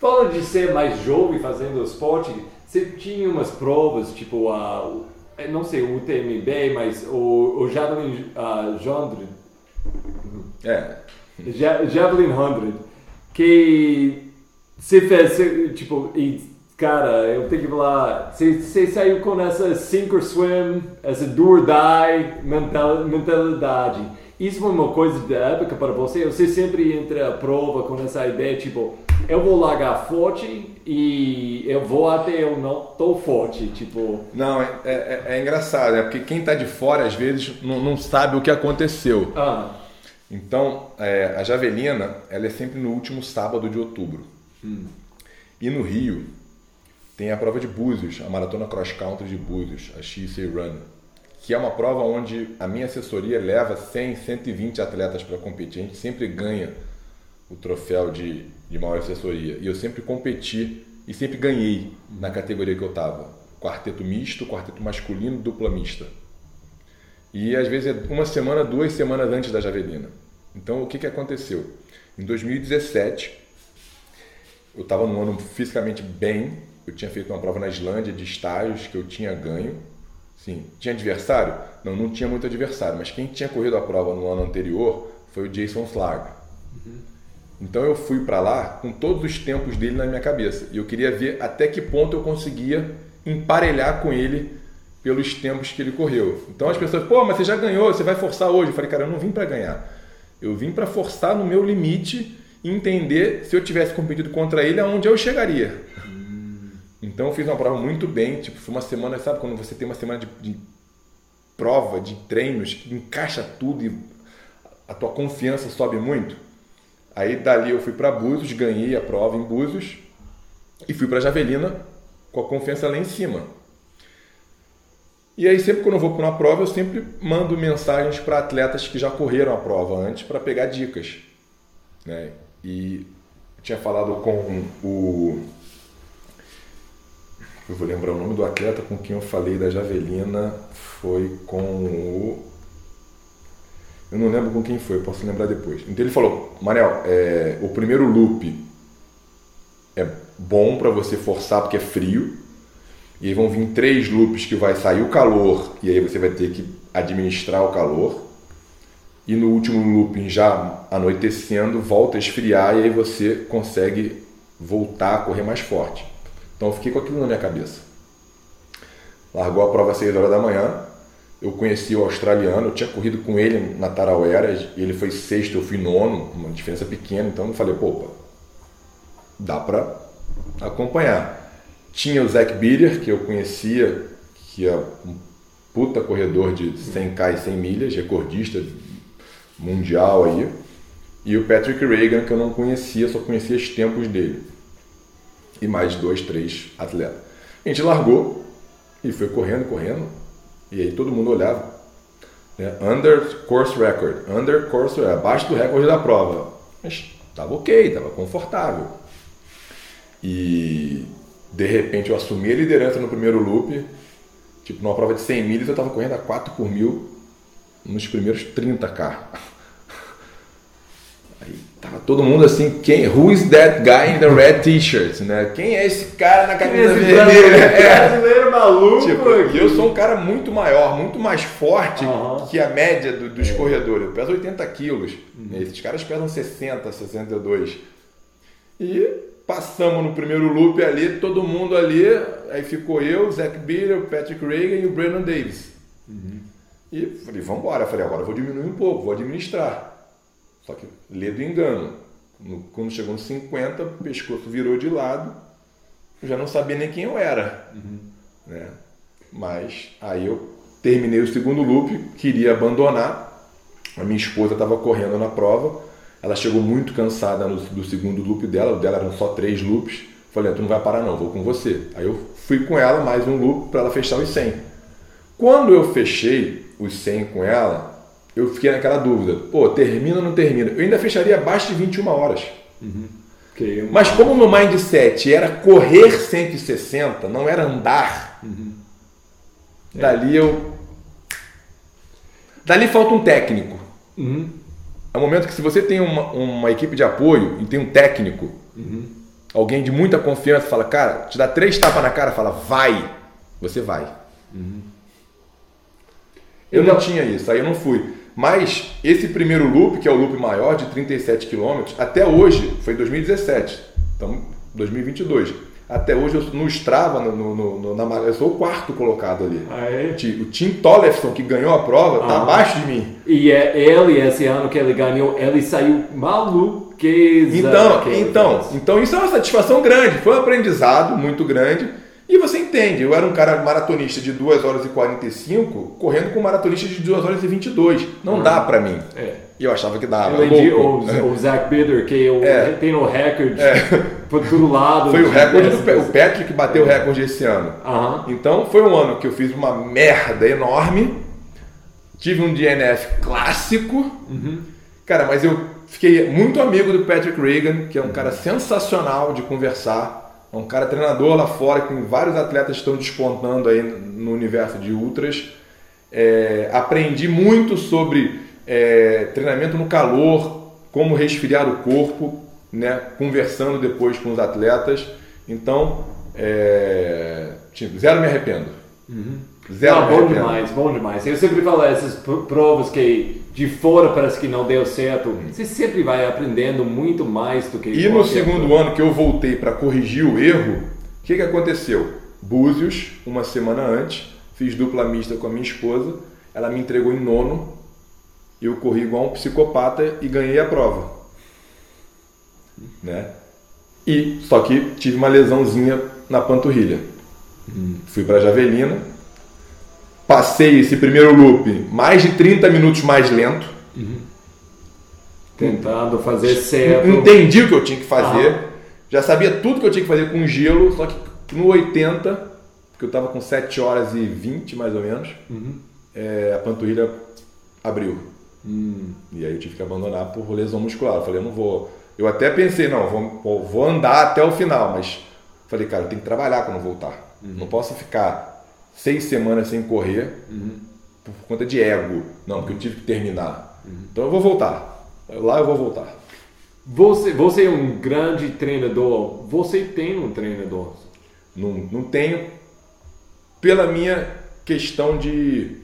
Fala de ser mais jovem fazendo esporte você tinha umas provas, tipo a. Não sei, o UTMB, mas o, o Javelin uh, 100. É. Javelin 100. Que você fez, tipo, e, cara, eu tenho que falar, você, você saiu com essa sink or swim, essa do or die mentalidade. Isso foi uma coisa da época para você? Você sempre entra a prova com essa ideia, tipo, eu vou largar forte e eu vou até eu não tô forte, tipo... Não, é, é, é engraçado, é porque quem tá de fora às vezes não, não sabe o que aconteceu. Ah. Então, é, a Javelina, ela é sempre no último sábado de outubro. Hum. E no Rio, tem a prova de Búzios, a Maratona Cross Country de Búzios, a XC Run, que é uma prova onde a minha assessoria leva 100, 120 atletas para competir. A gente sempre ganha o troféu de, de maior assessoria. E eu sempre competi e sempre ganhei na categoria que eu estava. Quarteto misto, quarteto masculino, dupla mista. E às vezes é uma semana, duas semanas antes da Javelina. Então o que, que aconteceu? Em 2017, eu estava num ano fisicamente bem. Eu tinha feito uma prova na Islândia de estágios que eu tinha ganho. Sim, tinha adversário? Não, não tinha muito adversário, mas quem tinha corrido a prova no ano anterior foi o Jason Slag. Uhum. Então eu fui para lá com todos os tempos dele na minha cabeça. E eu queria ver até que ponto eu conseguia emparelhar com ele pelos tempos que ele correu. Então as pessoas, pô, mas você já ganhou, você vai forçar hoje. Eu falei, cara, eu não vim para ganhar. Eu vim para forçar no meu limite e entender se eu tivesse competido contra ele aonde eu chegaria. Então eu fiz uma prova muito bem, tipo, foi uma semana, sabe quando você tem uma semana de, de prova, de treinos, que encaixa tudo e a tua confiança sobe muito? Aí dali eu fui para Búzios, ganhei a prova em Búzios e fui para Javelina com a confiança lá em cima. E aí sempre quando eu vou para uma prova, eu sempre mando mensagens para atletas que já correram a prova antes para pegar dicas. Né? E tinha falado com o eu vou lembrar o nome do atleta com quem eu falei da javelina, foi com o eu não lembro com quem foi, posso lembrar depois. Então ele falou, Manel, é, o primeiro loop é bom para você forçar porque é frio. E aí vão vir três loops que vai sair o calor e aí você vai ter que administrar o calor. E no último looping, já anoitecendo, volta a esfriar e aí você consegue voltar a correr mais forte. Então eu fiquei com aquilo na minha cabeça. Largou a prova às 6 horas da manhã. Eu conheci o australiano, eu tinha corrido com ele na Taraueras, ele foi sexto, eu fui nono, uma diferença pequena, então eu falei, pô, dá para acompanhar. Tinha o Zac Biller, que eu conhecia, que é um puta corredor de 100k e 100 milhas, recordista mundial aí. E o Patrick Reagan, que eu não conhecia, só conhecia os tempos dele. E mais dois, três atletas. A gente largou e foi correndo, correndo. E aí todo mundo olhava. Né? Under course record. Under course abaixo do recorde da prova. Mas estava ok, estava confortável. E de repente eu assumi a liderança no primeiro loop. Tipo, numa prova de 100 milhas eu estava correndo a 4 por mil nos primeiros 30k. [LAUGHS] Aí tava todo mundo assim, quem, who is that guy in the red t-shirt, né? Quem é esse cara na camisa vermelha? [LAUGHS] É. Brasileiro maluco. Tipo, eu sou um cara muito maior, muito mais forte uhum. que a média do, dos é. corredores. Eu peso 80 quilos. Uhum. Esses caras pesam 60, 62. E passamos no primeiro loop ali, todo mundo ali. Aí ficou eu, Zach Biller, Patrick Reagan e o Brandon Davis. Uhum. E falei, vamos embora. Falei, agora eu vou diminuir um pouco, vou administrar. Só que lê do engano. No, quando chegou nos 50, o pescoço virou de lado, eu já não sabia nem quem eu era. Uhum. Né? Mas aí eu terminei o segundo loop, queria abandonar. A minha esposa estava correndo na prova, ela chegou muito cansada no, do segundo loop dela, o dela eram só três loops. Falei, ah, tu não vai parar não, vou com você. Aí eu fui com ela mais um loop para ela fechar os 100. Quando eu fechei os 100 com ela, eu fiquei naquela dúvida, pô, termina ou não termina? Eu ainda fecharia abaixo de 21 horas. Uhum. Okay. Mas como o meu mindset era correr 160, não era andar, uhum. é. dali eu. Dali falta um técnico. Uhum. É o um momento que se você tem uma, uma, equipe de apoio e tem um técnico, uhum. alguém de muita confiança, fala, cara, te dá três tapas na cara, fala, vai, você vai. Uhum. Eu então, não tinha isso, aí eu não fui. Mas esse primeiro loop, que é o loop maior de 37 km, até hoje, foi em 2017, então 2022. Até hoje eu no Strava, no, no, no, na, eu sou o quarto colocado ali. Ah, é? O Tim Tollefson, que ganhou a prova, está ah. abaixo de mim. E é ele, esse ano que ele ganhou, ele saiu maluco. Então, então, então isso é uma satisfação grande, foi um aprendizado muito grande. E você entende, eu era um cara maratonista de 2 horas e 45, correndo com um maratonista de 2 horas e 22. Não uhum. dá pra mim. É. E eu achava que dava. Eu entendi o, o Zach Bitter, que eu, é. tem o recorde é. [LAUGHS] por todo lado. Foi o recorde do o Patrick que bateu o recorde esse ano. Uhum. Então foi um ano que eu fiz uma merda enorme. Tive um DNF clássico. Uhum. Cara, mas eu fiquei muito amigo do Patrick Reagan, que é um cara sensacional de conversar é um cara treinador lá fora, com vários atletas estão despontando aí no universo de ultras. É, aprendi muito sobre é, treinamento no calor, como resfriar o corpo, né, conversando depois com os atletas. Então, é, tipo, zero me arrependo. Uhum. Zero não, bom demais, bom demais. Eu sempre falo essas provas que de fora parece que não deu certo. Você sempre vai aprendendo muito mais do que. E no segundo ano que eu voltei para corrigir o erro, o que, que aconteceu? Búzios, uma semana antes, fiz dupla mista com a minha esposa. Ela me entregou em nono. Eu corri igual um psicopata e ganhei a prova. Né? E só que tive uma lesãozinha na panturrilha. Fui para Javelina, passei esse primeiro loop mais de 30 minutos mais lento. Tentando fazer certo. Entendi o que eu tinha que fazer. Já sabia tudo que eu tinha que fazer com gelo, só que no 80, que eu estava com 7 horas e 20 mais ou menos, é, a panturrilha abriu. E aí eu tive que abandonar por lesão muscular. Eu falei, eu não vou. Eu até pensei, não, vou, vou andar até o final, mas falei, cara, eu tenho que trabalhar quando voltar. Não posso ficar seis semanas sem correr por conta de ego. Não, porque eu tive que terminar. Então eu vou voltar. Lá eu vou voltar. Você, você é um grande treinador. Você tem um treinador. Não, não tenho, pela minha questão de,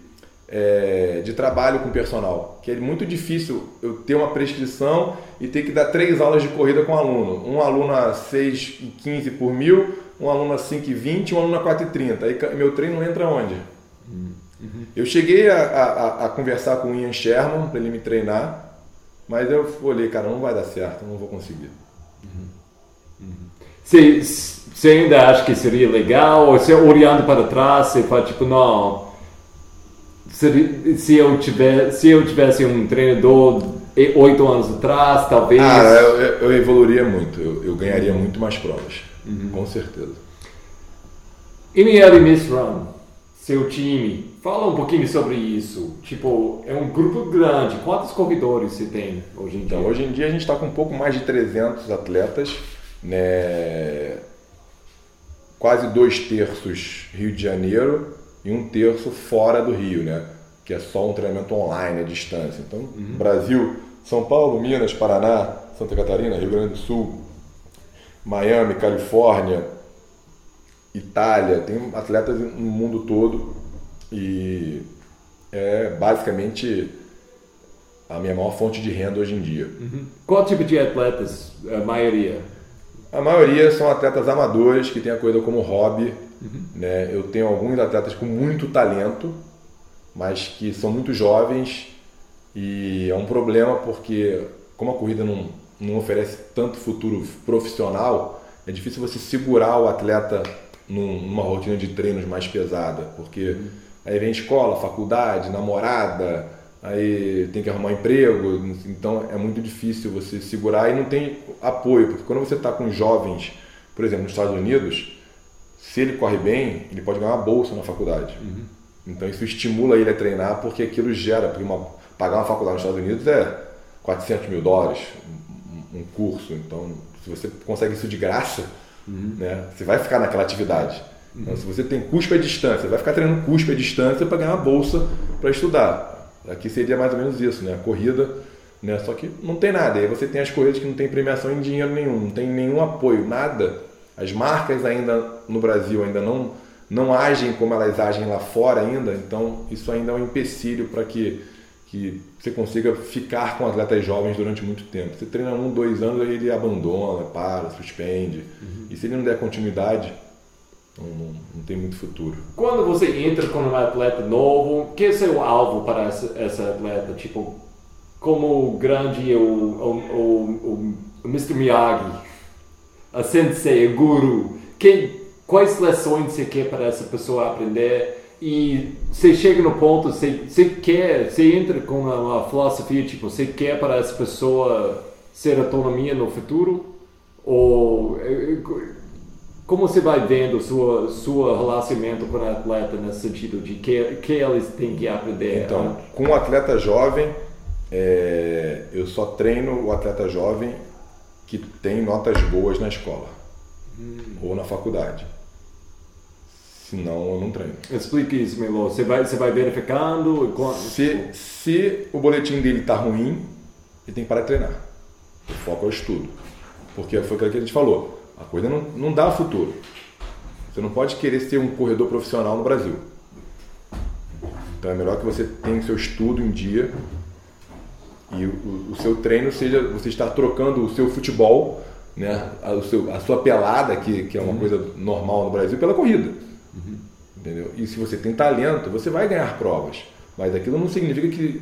é, de trabalho com personal, que é muito difícil eu ter uma prescrição e ter que dar três aulas de corrida com um aluno. Um aluno a 6,15 por mil, um aluno a 5,20 e um aluno a 4,30. Aí meu treino entra onde? Eu cheguei a, a- a- conversar com o Ian Sherman para ele me treinar, mas eu olhei, cara, não vai dar certo, não vou conseguir. Você, você ainda acha que seria legal? Ou você olhando para trás, você fala tipo, não. Seria- Se eu, tiver, se eu tivesse um treinador oito anos atrás, talvez. Ah, eu, eu- evoluiria muito, eu, eu ganharia muito mais provas, com certeza. ML Miss Run, seu time, fala um pouquinho sobre isso. Tipo, é um grupo grande. Quantos corredores você tem hoje em dia? Então, hoje em dia a gente está com um pouco mais de 300 atletas, né? quase dois terços Rio de Janeiro e um terço fora do Rio, né? que é só um treinamento online, à distância. Então, Brasil, São Paulo, Minas, Paraná, Santa Catarina, Rio Grande do Sul, Miami, Califórnia, Itália, tem atletas no mundo todo e é basicamente a minha maior fonte de renda hoje em dia. Qual tipo de atletas? A maioria. A maioria são atletas amadores que têm a coisa como hobby. Né? Eu tenho alguns atletas com muito talento, mas que são muito jovens e é um problema porque como a corrida não, não oferece tanto futuro profissional, é difícil você segurar o atleta num- numa rotina de treinos mais pesada, porque aí vem escola, faculdade, namorada, aí tem que arrumar emprego, então é muito difícil você segurar e não tem apoio, porque quando você está com jovens, por exemplo, nos Estados Unidos, se ele corre bem, ele pode ganhar uma bolsa na faculdade. Então isso estimula ele a treinar porque aquilo gera, porque uma, pagar uma faculdade nos Estados Unidos é 400 mil dólares um, um curso. Então se você consegue isso de graça, né, você vai ficar naquela atividade. Então, se você tem cuspe à distância, você vai ficar treinando cuspe à distância para ganhar uma bolsa para estudar. Aqui seria mais ou menos isso, né? A corrida, né? Só que não tem nada. Aí você tem as corridas que não tem premiação em dinheiro nenhum, não tem nenhum apoio, nada. As marcas ainda no Brasil ainda não não agem como elas agem lá fora ainda, então isso ainda é um empecilho para que, que você consiga ficar com atletas jovens durante muito tempo. Você treina um, dois anos, aí ele abandona, para, suspende. E se ele não der continuidade, não, não, não tem muito futuro. Quando você entra com um atleta novo, que é seu alvo para essa, essa atleta? Tipo, como grande é o, o, o, o Mr. Miyagi, a sensei, a guru, que, quais lições você quer para essa pessoa aprender? E você chega no ponto, você, você quer, você entra com uma, uma filosofia, tipo, você quer para essa pessoa ser autonomia no futuro? Ou como você vai vendo sua sua relacionamento com o atleta nesse sentido de que que eles têm que aprender? Então, com o atleta jovem, é, eu só treino o atleta jovem que tem notas boas na escola ou na faculdade. Senão eu não treino. Explique isso, Melo. Você vai você vai verificando quando- Se, se o boletim dele está ruim, ele tem que parar de treinar. O foco é o estudo. Porque foi aquilo que a gente falou. A coisa não, não dá futuro. Você não pode querer ser um corredor profissional no Brasil. Então é melhor que você tenha o seu estudo em dia e o, o seu treino seja você estar trocando o seu futebol, né, a, seu- a sua pelada, que, que é uma coisa normal no Brasil, pela corrida. Entendeu? E se você tem talento, você vai ganhar provas. Mas aquilo não significa que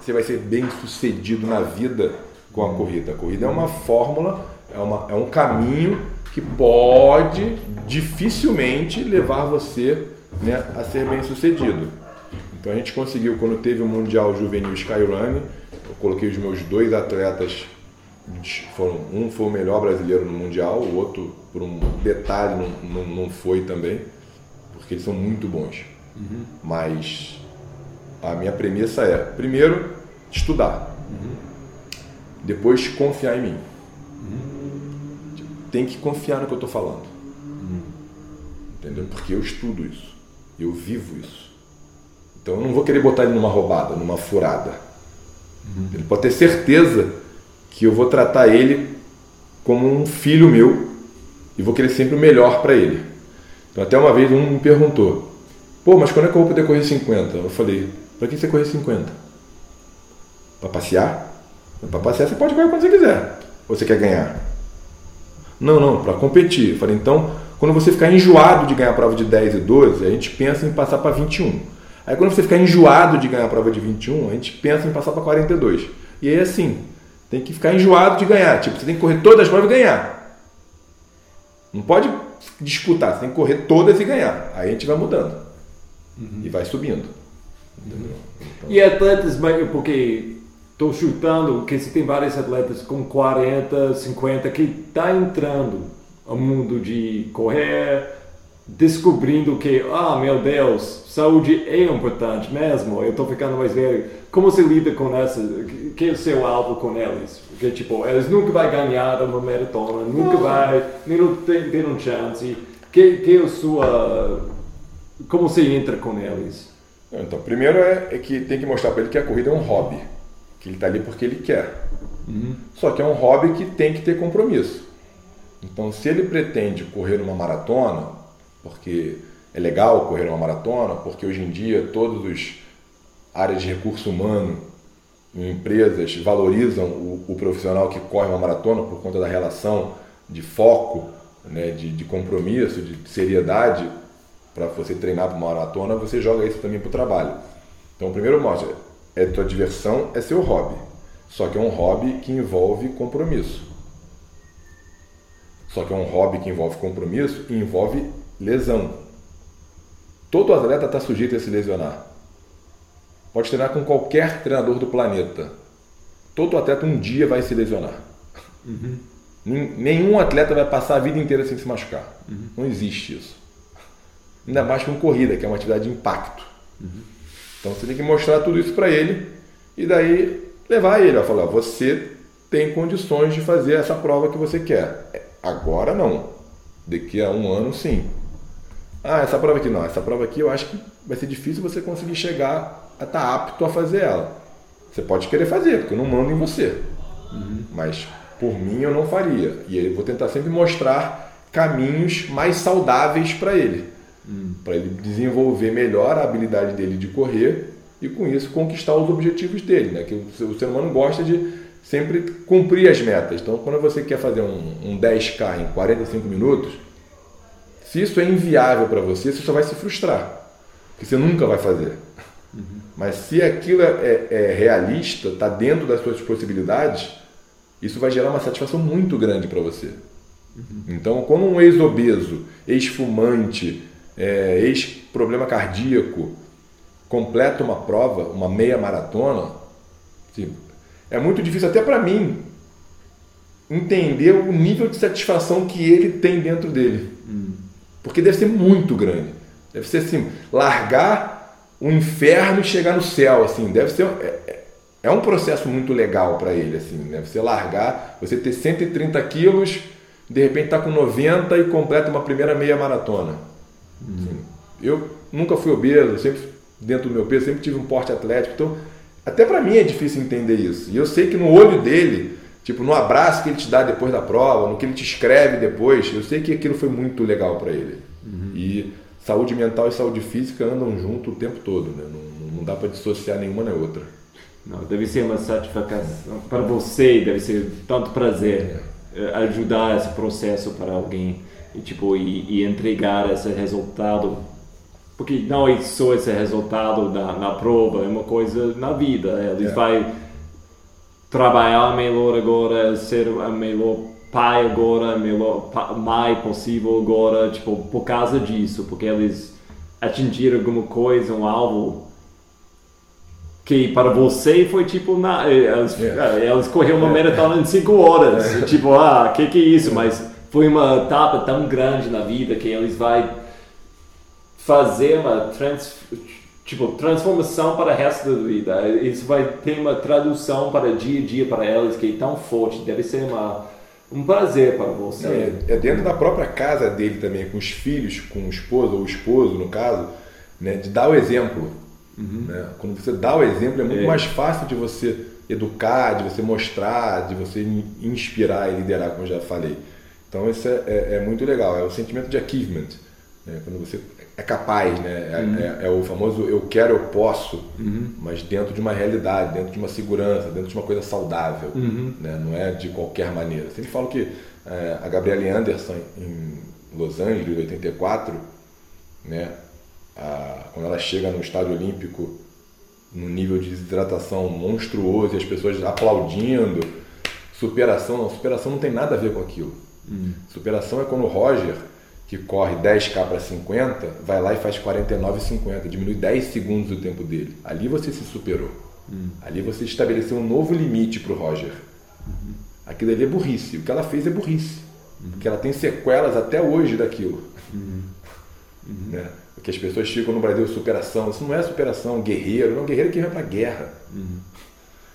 você vai ser bem sucedido na vida com a corrida. A corrida é uma fórmula, é, uma, é um caminho que pode dificilmente levar você né, a ser bem sucedido. Então a gente conseguiu, quando teve o Mundial Juvenil Skyrunning, eu coloquei os meus dois atletas, foram, um foi o melhor brasileiro no Mundial, o outro, por um detalhe, não, não, não foi também, porque eles são muito bons. Uhum. Mas a minha premissa é, primeiro, estudar. Uhum. Depois, confiar em mim. Uhum. Tem que confiar no que eu estou falando. Uhum. Entendeu? Porque eu estudo isso. Eu vivo isso. Então eu não vou querer botar ele numa roubada, numa furada. Uhum. Ele pode ter certeza que eu vou tratar ele como um filho meu e vou querer sempre o melhor para ele. Então até uma vez um me perguntou: "Pô, mas quando é que eu vou poder correr 50?" Eu falei: "Para que você correr 50? Para passear? Para passear você pode correr quando você quiser. Ou você quer ganhar?" Não, não, para competir. Eu falei: "Então, quando você ficar enjoado de ganhar a prova de 10 e 12, a gente pensa em passar para 21." Aí quando você ficar enjoado de ganhar a prova de 21, a gente pensa em passar para 42. E aí assim, tem que ficar enjoado de ganhar. Tipo, você tem que correr todas as provas e ganhar. Não pode disputar, você tem que correr todas e ganhar. Aí a gente vai mudando. Uhum. E vai subindo. Então... E atletas, porque estou chutando que você tem vários atletas com 40, 50 que está entrando ao mundo de correr, descobrindo que, ah, meu Deus, saúde é importante mesmo, eu estou ficando mais velho. Como você lida com essa? Que é o seu alvo com eles? Porque, tipo, eles nunca vão ganhar uma maratona, nunca vai, nem não tem, tem um chance. Que, que é a sua... Como você entra com eles? Então, primeiro é, é que tem que mostrar para ele que a corrida é um hobby. Que ele está ali porque ele quer. Uhum. Só que é um hobby que tem que ter compromisso. Então, se ele pretende correr uma maratona, porque é legal correr uma maratona, porque hoje em dia todas as áreas de recurso humano em empresas valorizam o, o, profissional que corre uma maratona por conta da relação de foco, né, de, de compromisso, de seriedade para você treinar para uma maratona, você joga isso também para o trabalho. Então, primeiro mostra, é tua diversão, é seu hobby. Só que é um hobby que envolve compromisso. Só que é um hobby que envolve compromisso e envolve lesão. Todo atleta está sujeito a se lesionar. Pode treinar com qualquer treinador do planeta. Todo atleta um dia vai se lesionar. Uhum. Nenhum atleta vai passar a vida inteira sem se machucar. Uhum. Não existe isso. Ainda mais com corrida, que é uma atividade de impacto. Uhum. Então você tem que mostrar tudo isso para ele e daí levar ele a falar: você tem condições de fazer essa prova que você quer. Agora não. Daqui a um ano, sim. Ah, essa prova aqui não. Essa prova aqui eu acho que vai ser difícil você conseguir chegar a estar tá apto a fazer ela. Você pode querer fazer, porque eu não mando em você. Uhum. Mas por mim eu não faria. E eu vou tentar sempre mostrar caminhos mais saudáveis para ele. Uhum. Para ele desenvolver melhor a habilidade dele de correr e com isso conquistar os objetivos dele. Né? Que o ser humano gosta de sempre cumprir as metas. Então quando você quer fazer um, um 10K em 45 minutos, se isso é inviável para você, você só vai se frustrar, porque você nunca vai fazer. Uhum. Mas se aquilo é, é, é realista, está dentro das suas possibilidades, isso vai gerar uma satisfação muito grande para você. Uhum. Então, quando um ex-obeso, ex-fumante, é, ex-problema cardíaco completa uma prova, uma meia maratona, assim, é muito difícil até para mim entender o nível de satisfação que ele tem dentro dele. Uhum. Porque deve ser muito grande. Deve ser assim, largar o inferno e chegar no céu, assim. Deve ser é, é, é um processo muito legal para ele, assim. Deve ser largar, você ter 130 quilos, de repente tá com 90 e completa uma primeira meia maratona. Assim, eu nunca fui obeso, sempre dentro do meu peso, sempre tive um porte atlético, então até para mim é difícil entender isso. E eu sei que no olho dele Tipo, no abraço que ele te dá depois da prova, no que ele te escreve depois, eu sei que aquilo foi muito legal para ele. Uhum. E saúde mental e saúde física andam junto o tempo todo, né? Não, não dá para dissociar nenhuma nem outra. Não, deve ser uma satisfação para você, deve ser tanto prazer é. ajudar esse processo para alguém e tipo e, e, entregar esse resultado, porque não é só esse resultado na, na prova, é uma coisa na vida. Ele é. vai trabalhar melhor agora, ser a melhor pai agora, melhor mãe possível agora, tipo, por causa disso, porque eles atingiram alguma coisa, um alvo que para você foi tipo na elas, yeah. Correram uma maratona em 5 horas é. tipo ah que que é isso yeah. mas foi uma etapa tão grande na vida que eles vai fazer uma trans, tipo transformação para o resto da vida isso vai ter uma tradução para dia a dia para elas que é tão forte deve ser uma um prazer para você é, é dentro da própria casa dele também com os filhos com o esposo ou o esposo no caso né de dar o exemplo Uhum. Né? Quando você dá o exemplo, é muito é. mais fácil de você educar, de você mostrar, de você inspirar e liderar, como eu já falei. Então, isso é, é, é muito legal. É o sentimento de achievement. Né? Quando você é capaz, né? É, uhum. É, é, o famoso eu quero, eu posso, uhum. mas dentro de uma realidade, dentro de uma segurança, dentro de uma coisa saudável. Uhum. Né? Não é de qualquer maneira. Sempre falo que é, a Gabriele Anderson, em Los Angeles, em 84, né? a, quando ela chega no estádio olímpico num nível de desidratação monstruoso e as pessoas aplaudindo, superação, não, superação não tem nada a ver com aquilo. Uhum. Superação é quando o Roger, que corre 10k para 50, vai lá e faz 49,50, diminui 10 segundos o tempo dele. Ali você se superou. Uhum. Ali você estabeleceu um novo limite para o Roger. Uhum. Aquilo ali é burrice. O que ela fez é burrice. Porque ela tem sequelas até hoje daquilo. Né? que as pessoas ficam no Brasil superação. Isso não é superação, guerreiro. Não, guerreiro é quem vai para a guerra. Uhum.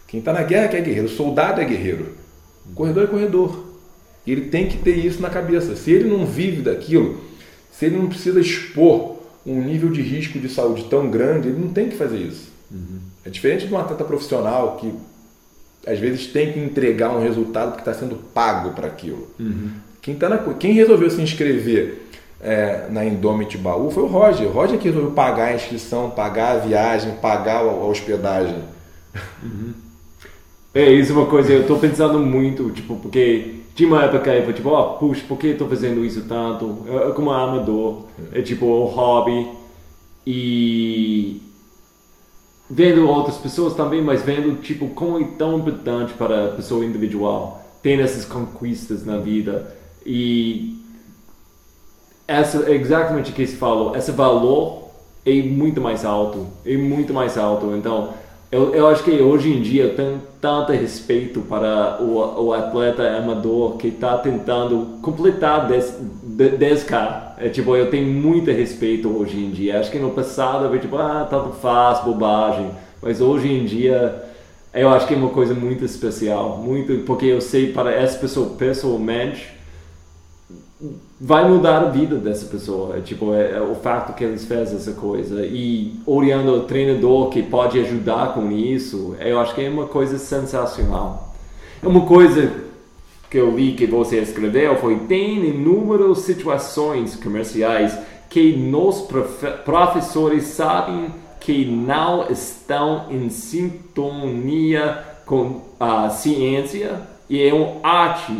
Quem está na guerra é que é guerreiro. O soldado é guerreiro. O corredor é corredor. Ele tem que ter isso na cabeça. Se ele não vive daquilo, se ele não precisa expor um nível de risco de saúde tão grande, ele não tem que fazer isso. Uhum. É diferente de um atleta profissional que às vezes tem que entregar um resultado que está sendo pago para aquilo. Uhum. Quem, tá na, quem resolveu se inscrever é, na Indomit Baú foi o Roger. O Roger que resolveu pagar a inscrição, pagar a viagem, pagar a hospedagem. Uhum. É, isso é uma coisa, eu estou pensando muito, tipo, porque tinha uma época eu tipo, oh, puxa, por que estou fazendo isso tanto? É, é como amador, é tipo um hobby. E vendo outras pessoas também, mas vendo, tipo, como é tão importante para a pessoa individual ter essas conquistas na vida. E essa exatamente o que se falou, esse valor é muito mais alto, é muito mais alto. Então, eu, eu acho que hoje em dia tem tanto respeito para o, o atleta amador que está tentando completar 10, 10k. É, tipo, eu tenho muito respeito hoje em dia. Acho que no passado eu tipo, ah, tanto faz, bobagem. Mas hoje em dia eu acho que é uma coisa muito especial, muito porque eu sei para essa pessoa pessoalmente vai mudar a vida dessa pessoa. É, tipo, é, é, o fato que eles fazem essa coisa. E olhando o treinador que pode ajudar com isso, eu acho que é uma coisa sensacional. É uma coisa que eu li que você escreveu foi tem inúmeras situações comerciais que nos professores sabem que não estão em sintonia com a ciência e é uma arte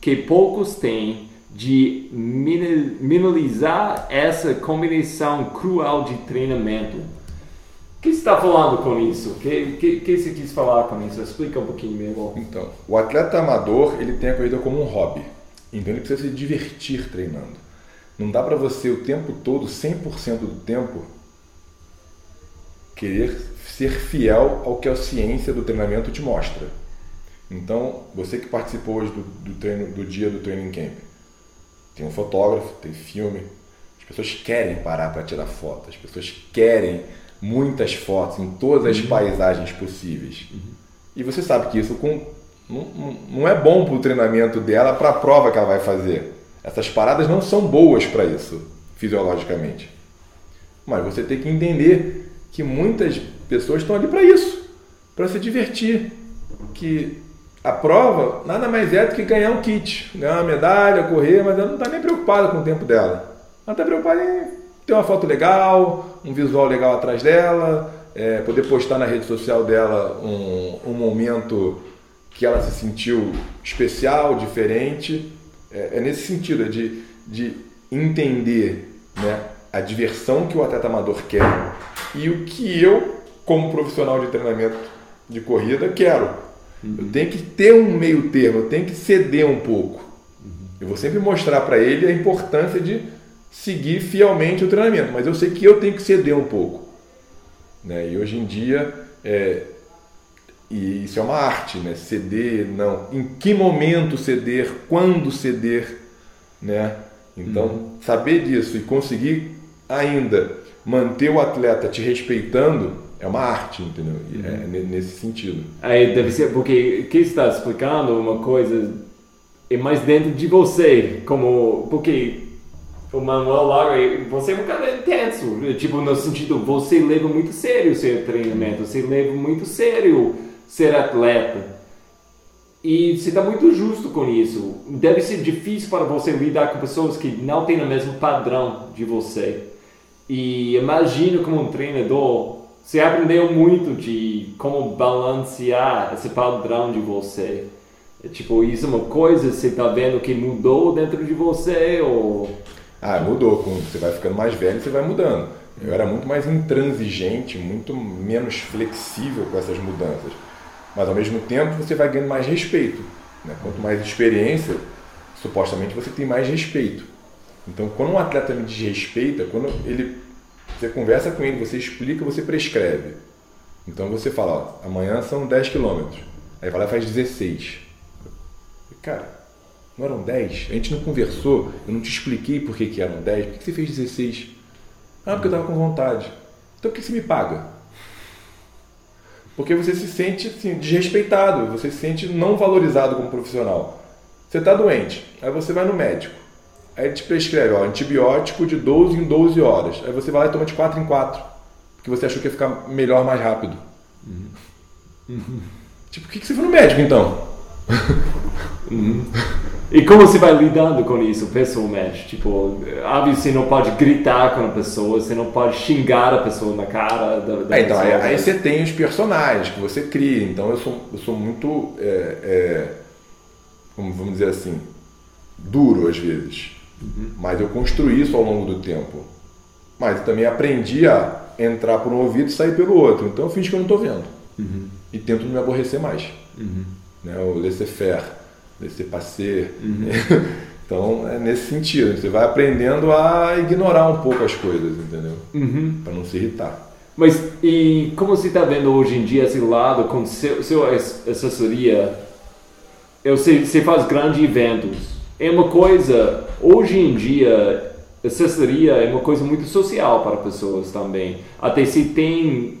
que poucos têm de minimizar essa combinação cruel de treinamento. O que você está falando com isso? O que, que, que você quis falar com isso? Explica um pouquinho melhor. Então, o atleta amador ele tem a corrida como um hobby. Então ele precisa se divertir treinando. Não dá para você o tempo todo, 100% do tempo, querer ser fiel ao que a ciência do treinamento te mostra. Então, você que participou hoje do, do, treino, do dia do training camp, tem um fotógrafo, tem filme. As pessoas querem parar para tirar fotos, as pessoas querem muitas fotos em todas as uhum. paisagens possíveis. Uhum. E você sabe que isso com, não, não é bom para o treinamento dela, para a prova que ela vai fazer. Essas paradas não são boas para isso, fisiologicamente. Mas você tem que entender que muitas pessoas estão ali para isso, para se divertir. Que a prova nada mais é do que ganhar um kit, ganhar uma medalha, correr, mas ela não está nem preocupada com o tempo dela. Ela está preocupada em ter uma foto legal, um visual legal atrás dela, é, poder postar na rede social dela um, um momento que ela se sentiu especial, diferente. É, é nesse sentido, é de, de entender né, a diversão que o atleta amador quer e o que eu, como profissional de treinamento de corrida, quero. Eu tenho que ter um meio termo, eu tenho que ceder um pouco. Eu vou sempre mostrar para ele a importância de seguir fielmente o treinamento, mas eu sei que eu tenho que ceder um pouco. Né? E hoje em dia, é, e isso é uma arte, né? ceder, não. Em que momento ceder, quando ceder, né? Então, uhum. saber disso e conseguir ainda manter o atleta te respeitando é uma arte, entendeu? É uhum. nesse sentido. Aí deve ser porque que está explicando uma coisa é mais dentro de você, como porque o Manuel Lara, você é um cara intenso, tipo no sentido você leva muito sério o seu treinamento, você leva muito sério ser atleta. E você está muito justo com isso. Deve ser difícil para você lidar com pessoas que não têm o mesmo padrão de você. E imagino como um treinador, você aprendeu muito de como balancear esse padrão de você. É, tipo, isso é uma coisa, você está vendo que mudou dentro de você ou... Ah, mudou. Quando você vai ficando mais velho, você vai mudando. Eu era muito mais intransigente, muito menos flexível com essas mudanças. Mas ao mesmo tempo você vai ganhando mais respeito. Né? Quanto mais experiência, supostamente você tem mais respeito. Então, quando um atleta me desrespeita, quando ele você conversa com ele, você explica, você prescreve. Então você fala, ó, amanhã são 10 quilômetros. Aí vai lá e faz 16. Cara, não eram 10? A gente não conversou, eu não te expliquei por que, que eram 10. Por que, que você fez 16? Ah, porque eu estava com vontade. Então por que você me paga? Porque você se sente assim, desrespeitado, você se sente não valorizado como profissional. Você está doente, aí você vai no médico. Aí ele te prescreve ó, antibiótico de 12 em 12 horas. Aí você vai lá e toma de 4 em 4. Porque você achou que ia ficar melhor mais rápido. Uhum. Uhum. Tipo, por que, que você foi no médico então? [LAUGHS] uhum. E como você vai lidando com isso pessoalmente? Tipo, óbvio, você não pode gritar com a pessoa, você não pode xingar a pessoa na cara da, da é, então, pessoa. Aí, você tem os personagens que você cria. Então eu sou, eu sou muito, é, é, vamos dizer assim, duro às vezes. Uhum. Mas eu construí isso ao longo do tempo. Mas também aprendi a entrar por um ouvido e sair pelo outro. Então eu finge que eu não estou vendo. Uhum. E tento não me aborrecer mais. Uhum. Né? O laissez-faire laissez-passer. Uhum. [LAUGHS] então é nesse sentido. Você vai aprendendo a ignorar um pouco as coisas, entendeu? Uhum. Para não se irritar. Mas e como você está vendo hoje em dia esse lado com seu, sua assessoria? Eu sei, você faz grandes eventos. É uma coisa, hoje em dia, assessoria é uma coisa muito social para pessoas também. Até se tem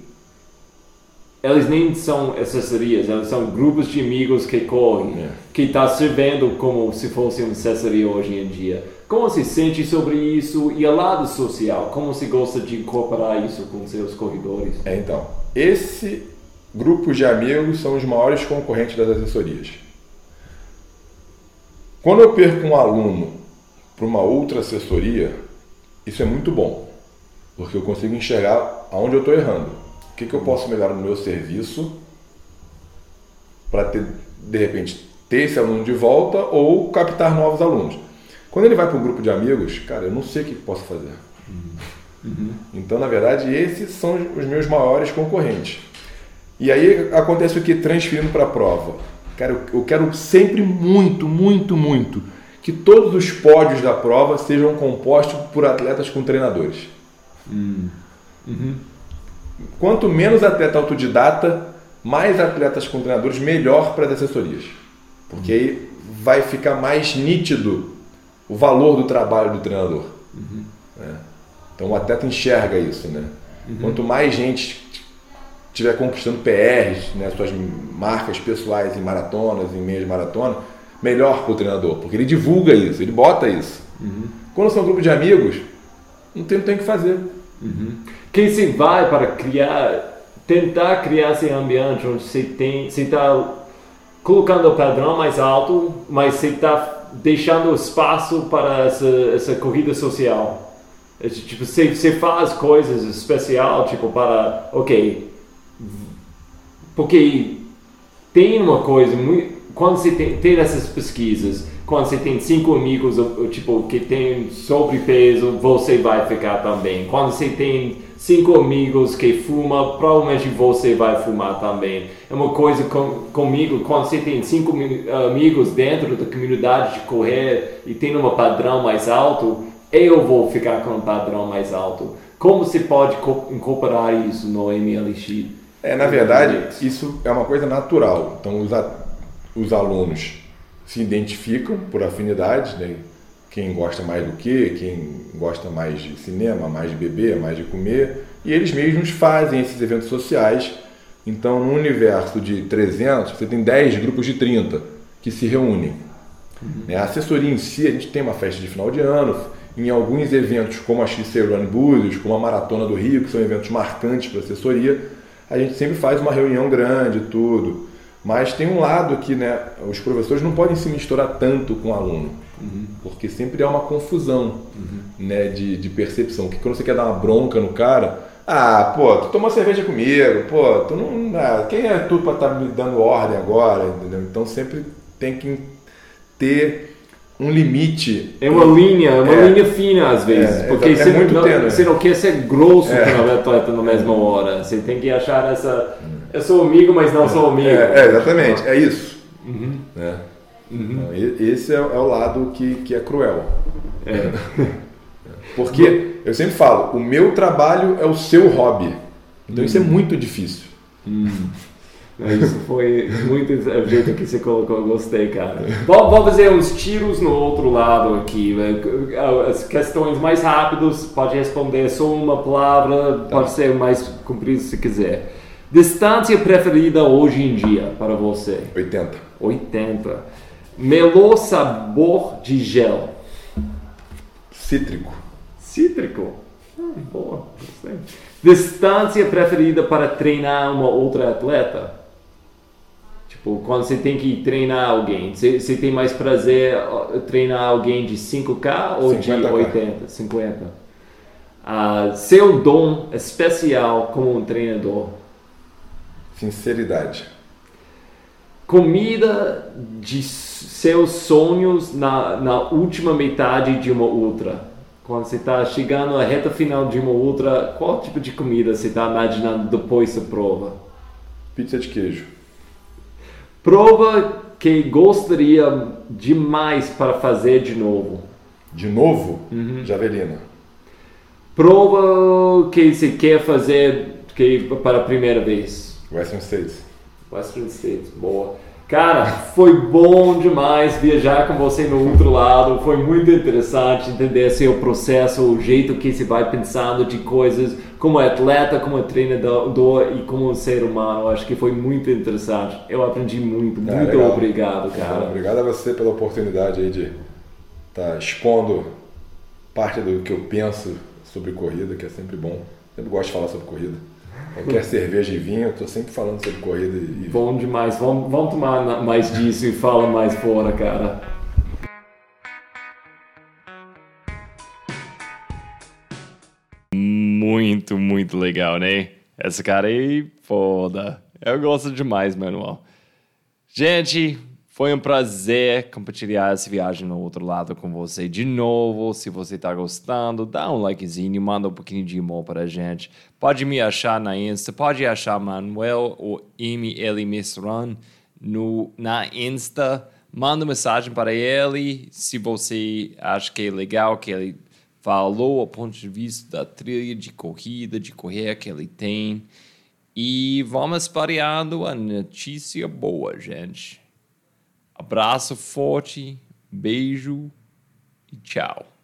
elas nem são assessorias, elas são grupos de amigos que correm, yeah. É. que está servindo como se fosse uma assessoria hoje em dia. Como se sente sobre isso e o lado social? Como se gosta de incorporar isso com seus corredores? É, então, esse grupo de amigos são os maiores concorrentes das assessorias. Quando eu perco um aluno para uma outra assessoria, isso é muito bom, porque eu consigo enxergar aonde eu estou errando o que, que eu posso melhorar no meu serviço para ter, de repente, ter esse aluno de volta ou captar novos alunos. Quando ele vai para um grupo de amigos, cara, eu não sei o que posso fazer. Uhum. Então, na verdade, esses são os meus maiores concorrentes. E aí acontece o que? Transferindo para a prova. Cara, eu quero sempre muito, muito, muito que todos os pódios da prova sejam compostos por atletas com treinadores. Uhum. Uhum. Quanto menos atleta autodidata, mais atletas com treinadores, melhor para as assessorias. Porque aí vai ficar mais nítido o valor do trabalho do treinador. Uhum. Né? Então o atleta enxerga isso. Né? Uhum. Quanto mais gente estiver conquistando PRs, né, suas marcas pessoais em maratonas, em meias maratona, melhor para o treinador, porque ele divulga isso, ele bota isso. Uhum. Quando são um grupo de amigos, não tem, não tem o que fazer. Uhum quem se vai para criar, tentar criar esse ambiente onde você tem, você está colocando o padrão mais alto, mas você está deixando espaço para essa, essa corrida social. É, tipo, você, você faz coisas especial, tipo, para, ok, porque tem uma coisa, quando você tem, tem essas pesquisas, quando você tem cinco amigos, tipo, que tem sobrepeso, você vai ficar também. Quando você tem cinco amigos que fumam, provavelmente você vai fumar também. É uma coisa com, comigo, quando você tem cinco amigos dentro da comunidade de correr e tem um padrão mais alto, eu vou ficar com um padrão mais alto. Como se pode incorporar isso no MLX? É, na verdade, isso é uma coisa natural. Então, os, os alunos se identificam por afinidade, né? quem gosta mais do que, quem gosta mais de cinema, mais de beber, mais de comer, e eles mesmos fazem esses eventos sociais. Então, no universo de 300, você tem 10 grupos de 30 que se reúnem. Uhum. A assessoria em si, a gente tem uma festa de final de ano, em alguns eventos como a XC Run Búzios, como a Maratona do Rio, que são eventos marcantes para a assessoria, a gente sempre faz uma reunião grande, tudo. Mas tem um lado que né, os professores não podem se misturar tanto com o aluno, uhum. porque sempre há uma confusão uhum. né, de, de percepção. Que quando você quer dar uma bronca no cara, ah, pô, tu tomou cerveja comigo, pô, tu não. Ah, quem é tu para estar tá me dando ordem agora? Entendeu? Então sempre tem que ter um limite. É uma linha, uma é, linha fina às vezes, é, porque é você, não, você não quer ser grosso é. com o atleta na mesma hora. Você tem que achar essa. Eu sou amigo, mas não sou amigo. É, é exatamente, é isso. Uhum. Né? Uhum. Então, esse é, é, o lado que, que é cruel. É. Porque eu sempre falo, o meu trabalho é o seu hobby. Então isso é uhum. muito difícil. Uhum. Isso foi muito o jeito que você colocou, gostei, cara. Vamos fazer uns tiros no outro lado aqui. As questões mais rápidas, pode responder só uma palavra, tá. pode ser mais comprido se quiser. Distância preferida hoje em dia para você? 80. 80. Melhor sabor de gel? Cítrico. Cítrico? Hum, boa, gostei. Distância preferida para treinar uma outra atleta? Tipo, quando você tem que treinar alguém, você, você tem mais prazer treinar alguém de 5K ou 50K. de 80, 50? Uh, seu dom especial como um treinador? Sinceridade. Comida de seus sonhos na, na última metade de uma ultra. Quando você está chegando à reta final de uma ultra, qual tipo de comida você está imaginando depois da prova? Pizza de queijo. Prova que gostaria demais para fazer de novo. De novo? Uhum. Javelina. Prova que você quer fazer que para a primeira vez. Western States. Western States, boa. Cara, foi bom demais viajar com você no outro lado. Foi muito interessante entender seu processo, o jeito que você vai pensando de coisas como atleta, como treinador e como ser humano. Acho que foi muito interessante. Eu aprendi muito. É, muito legal. obrigado, cara. Obrigado a você pela oportunidade aí de estar tá expondo parte do que eu penso sobre corrida, que é sempre bom. Sempre gosto de falar sobre corrida. Qualquer cerveja e vinho, eu tô sempre falando sobre corrida. E... Bom demais. Vamos, vamos tomar mais disso e fala mais fora, cara. Muito, muito legal, né? Essa cara aí, foda. Eu gosto demais, Manuel. Gente, foi um prazer compartilhar essa viagem no outro lado com você de novo. Se você está gostando, dá um likezinho, manda um pouquinho de amor para a gente. Pode me achar na Insta, pode achar Manuel ou ML Miss Run no, na Insta. Manda mensagem para ele se você acha que é legal que ele falou a ponto de vista da trilha de corrida, de correr que ele tem. E vamos espalhando a notícia boa, gente. Abraço forte, beijo e tchau.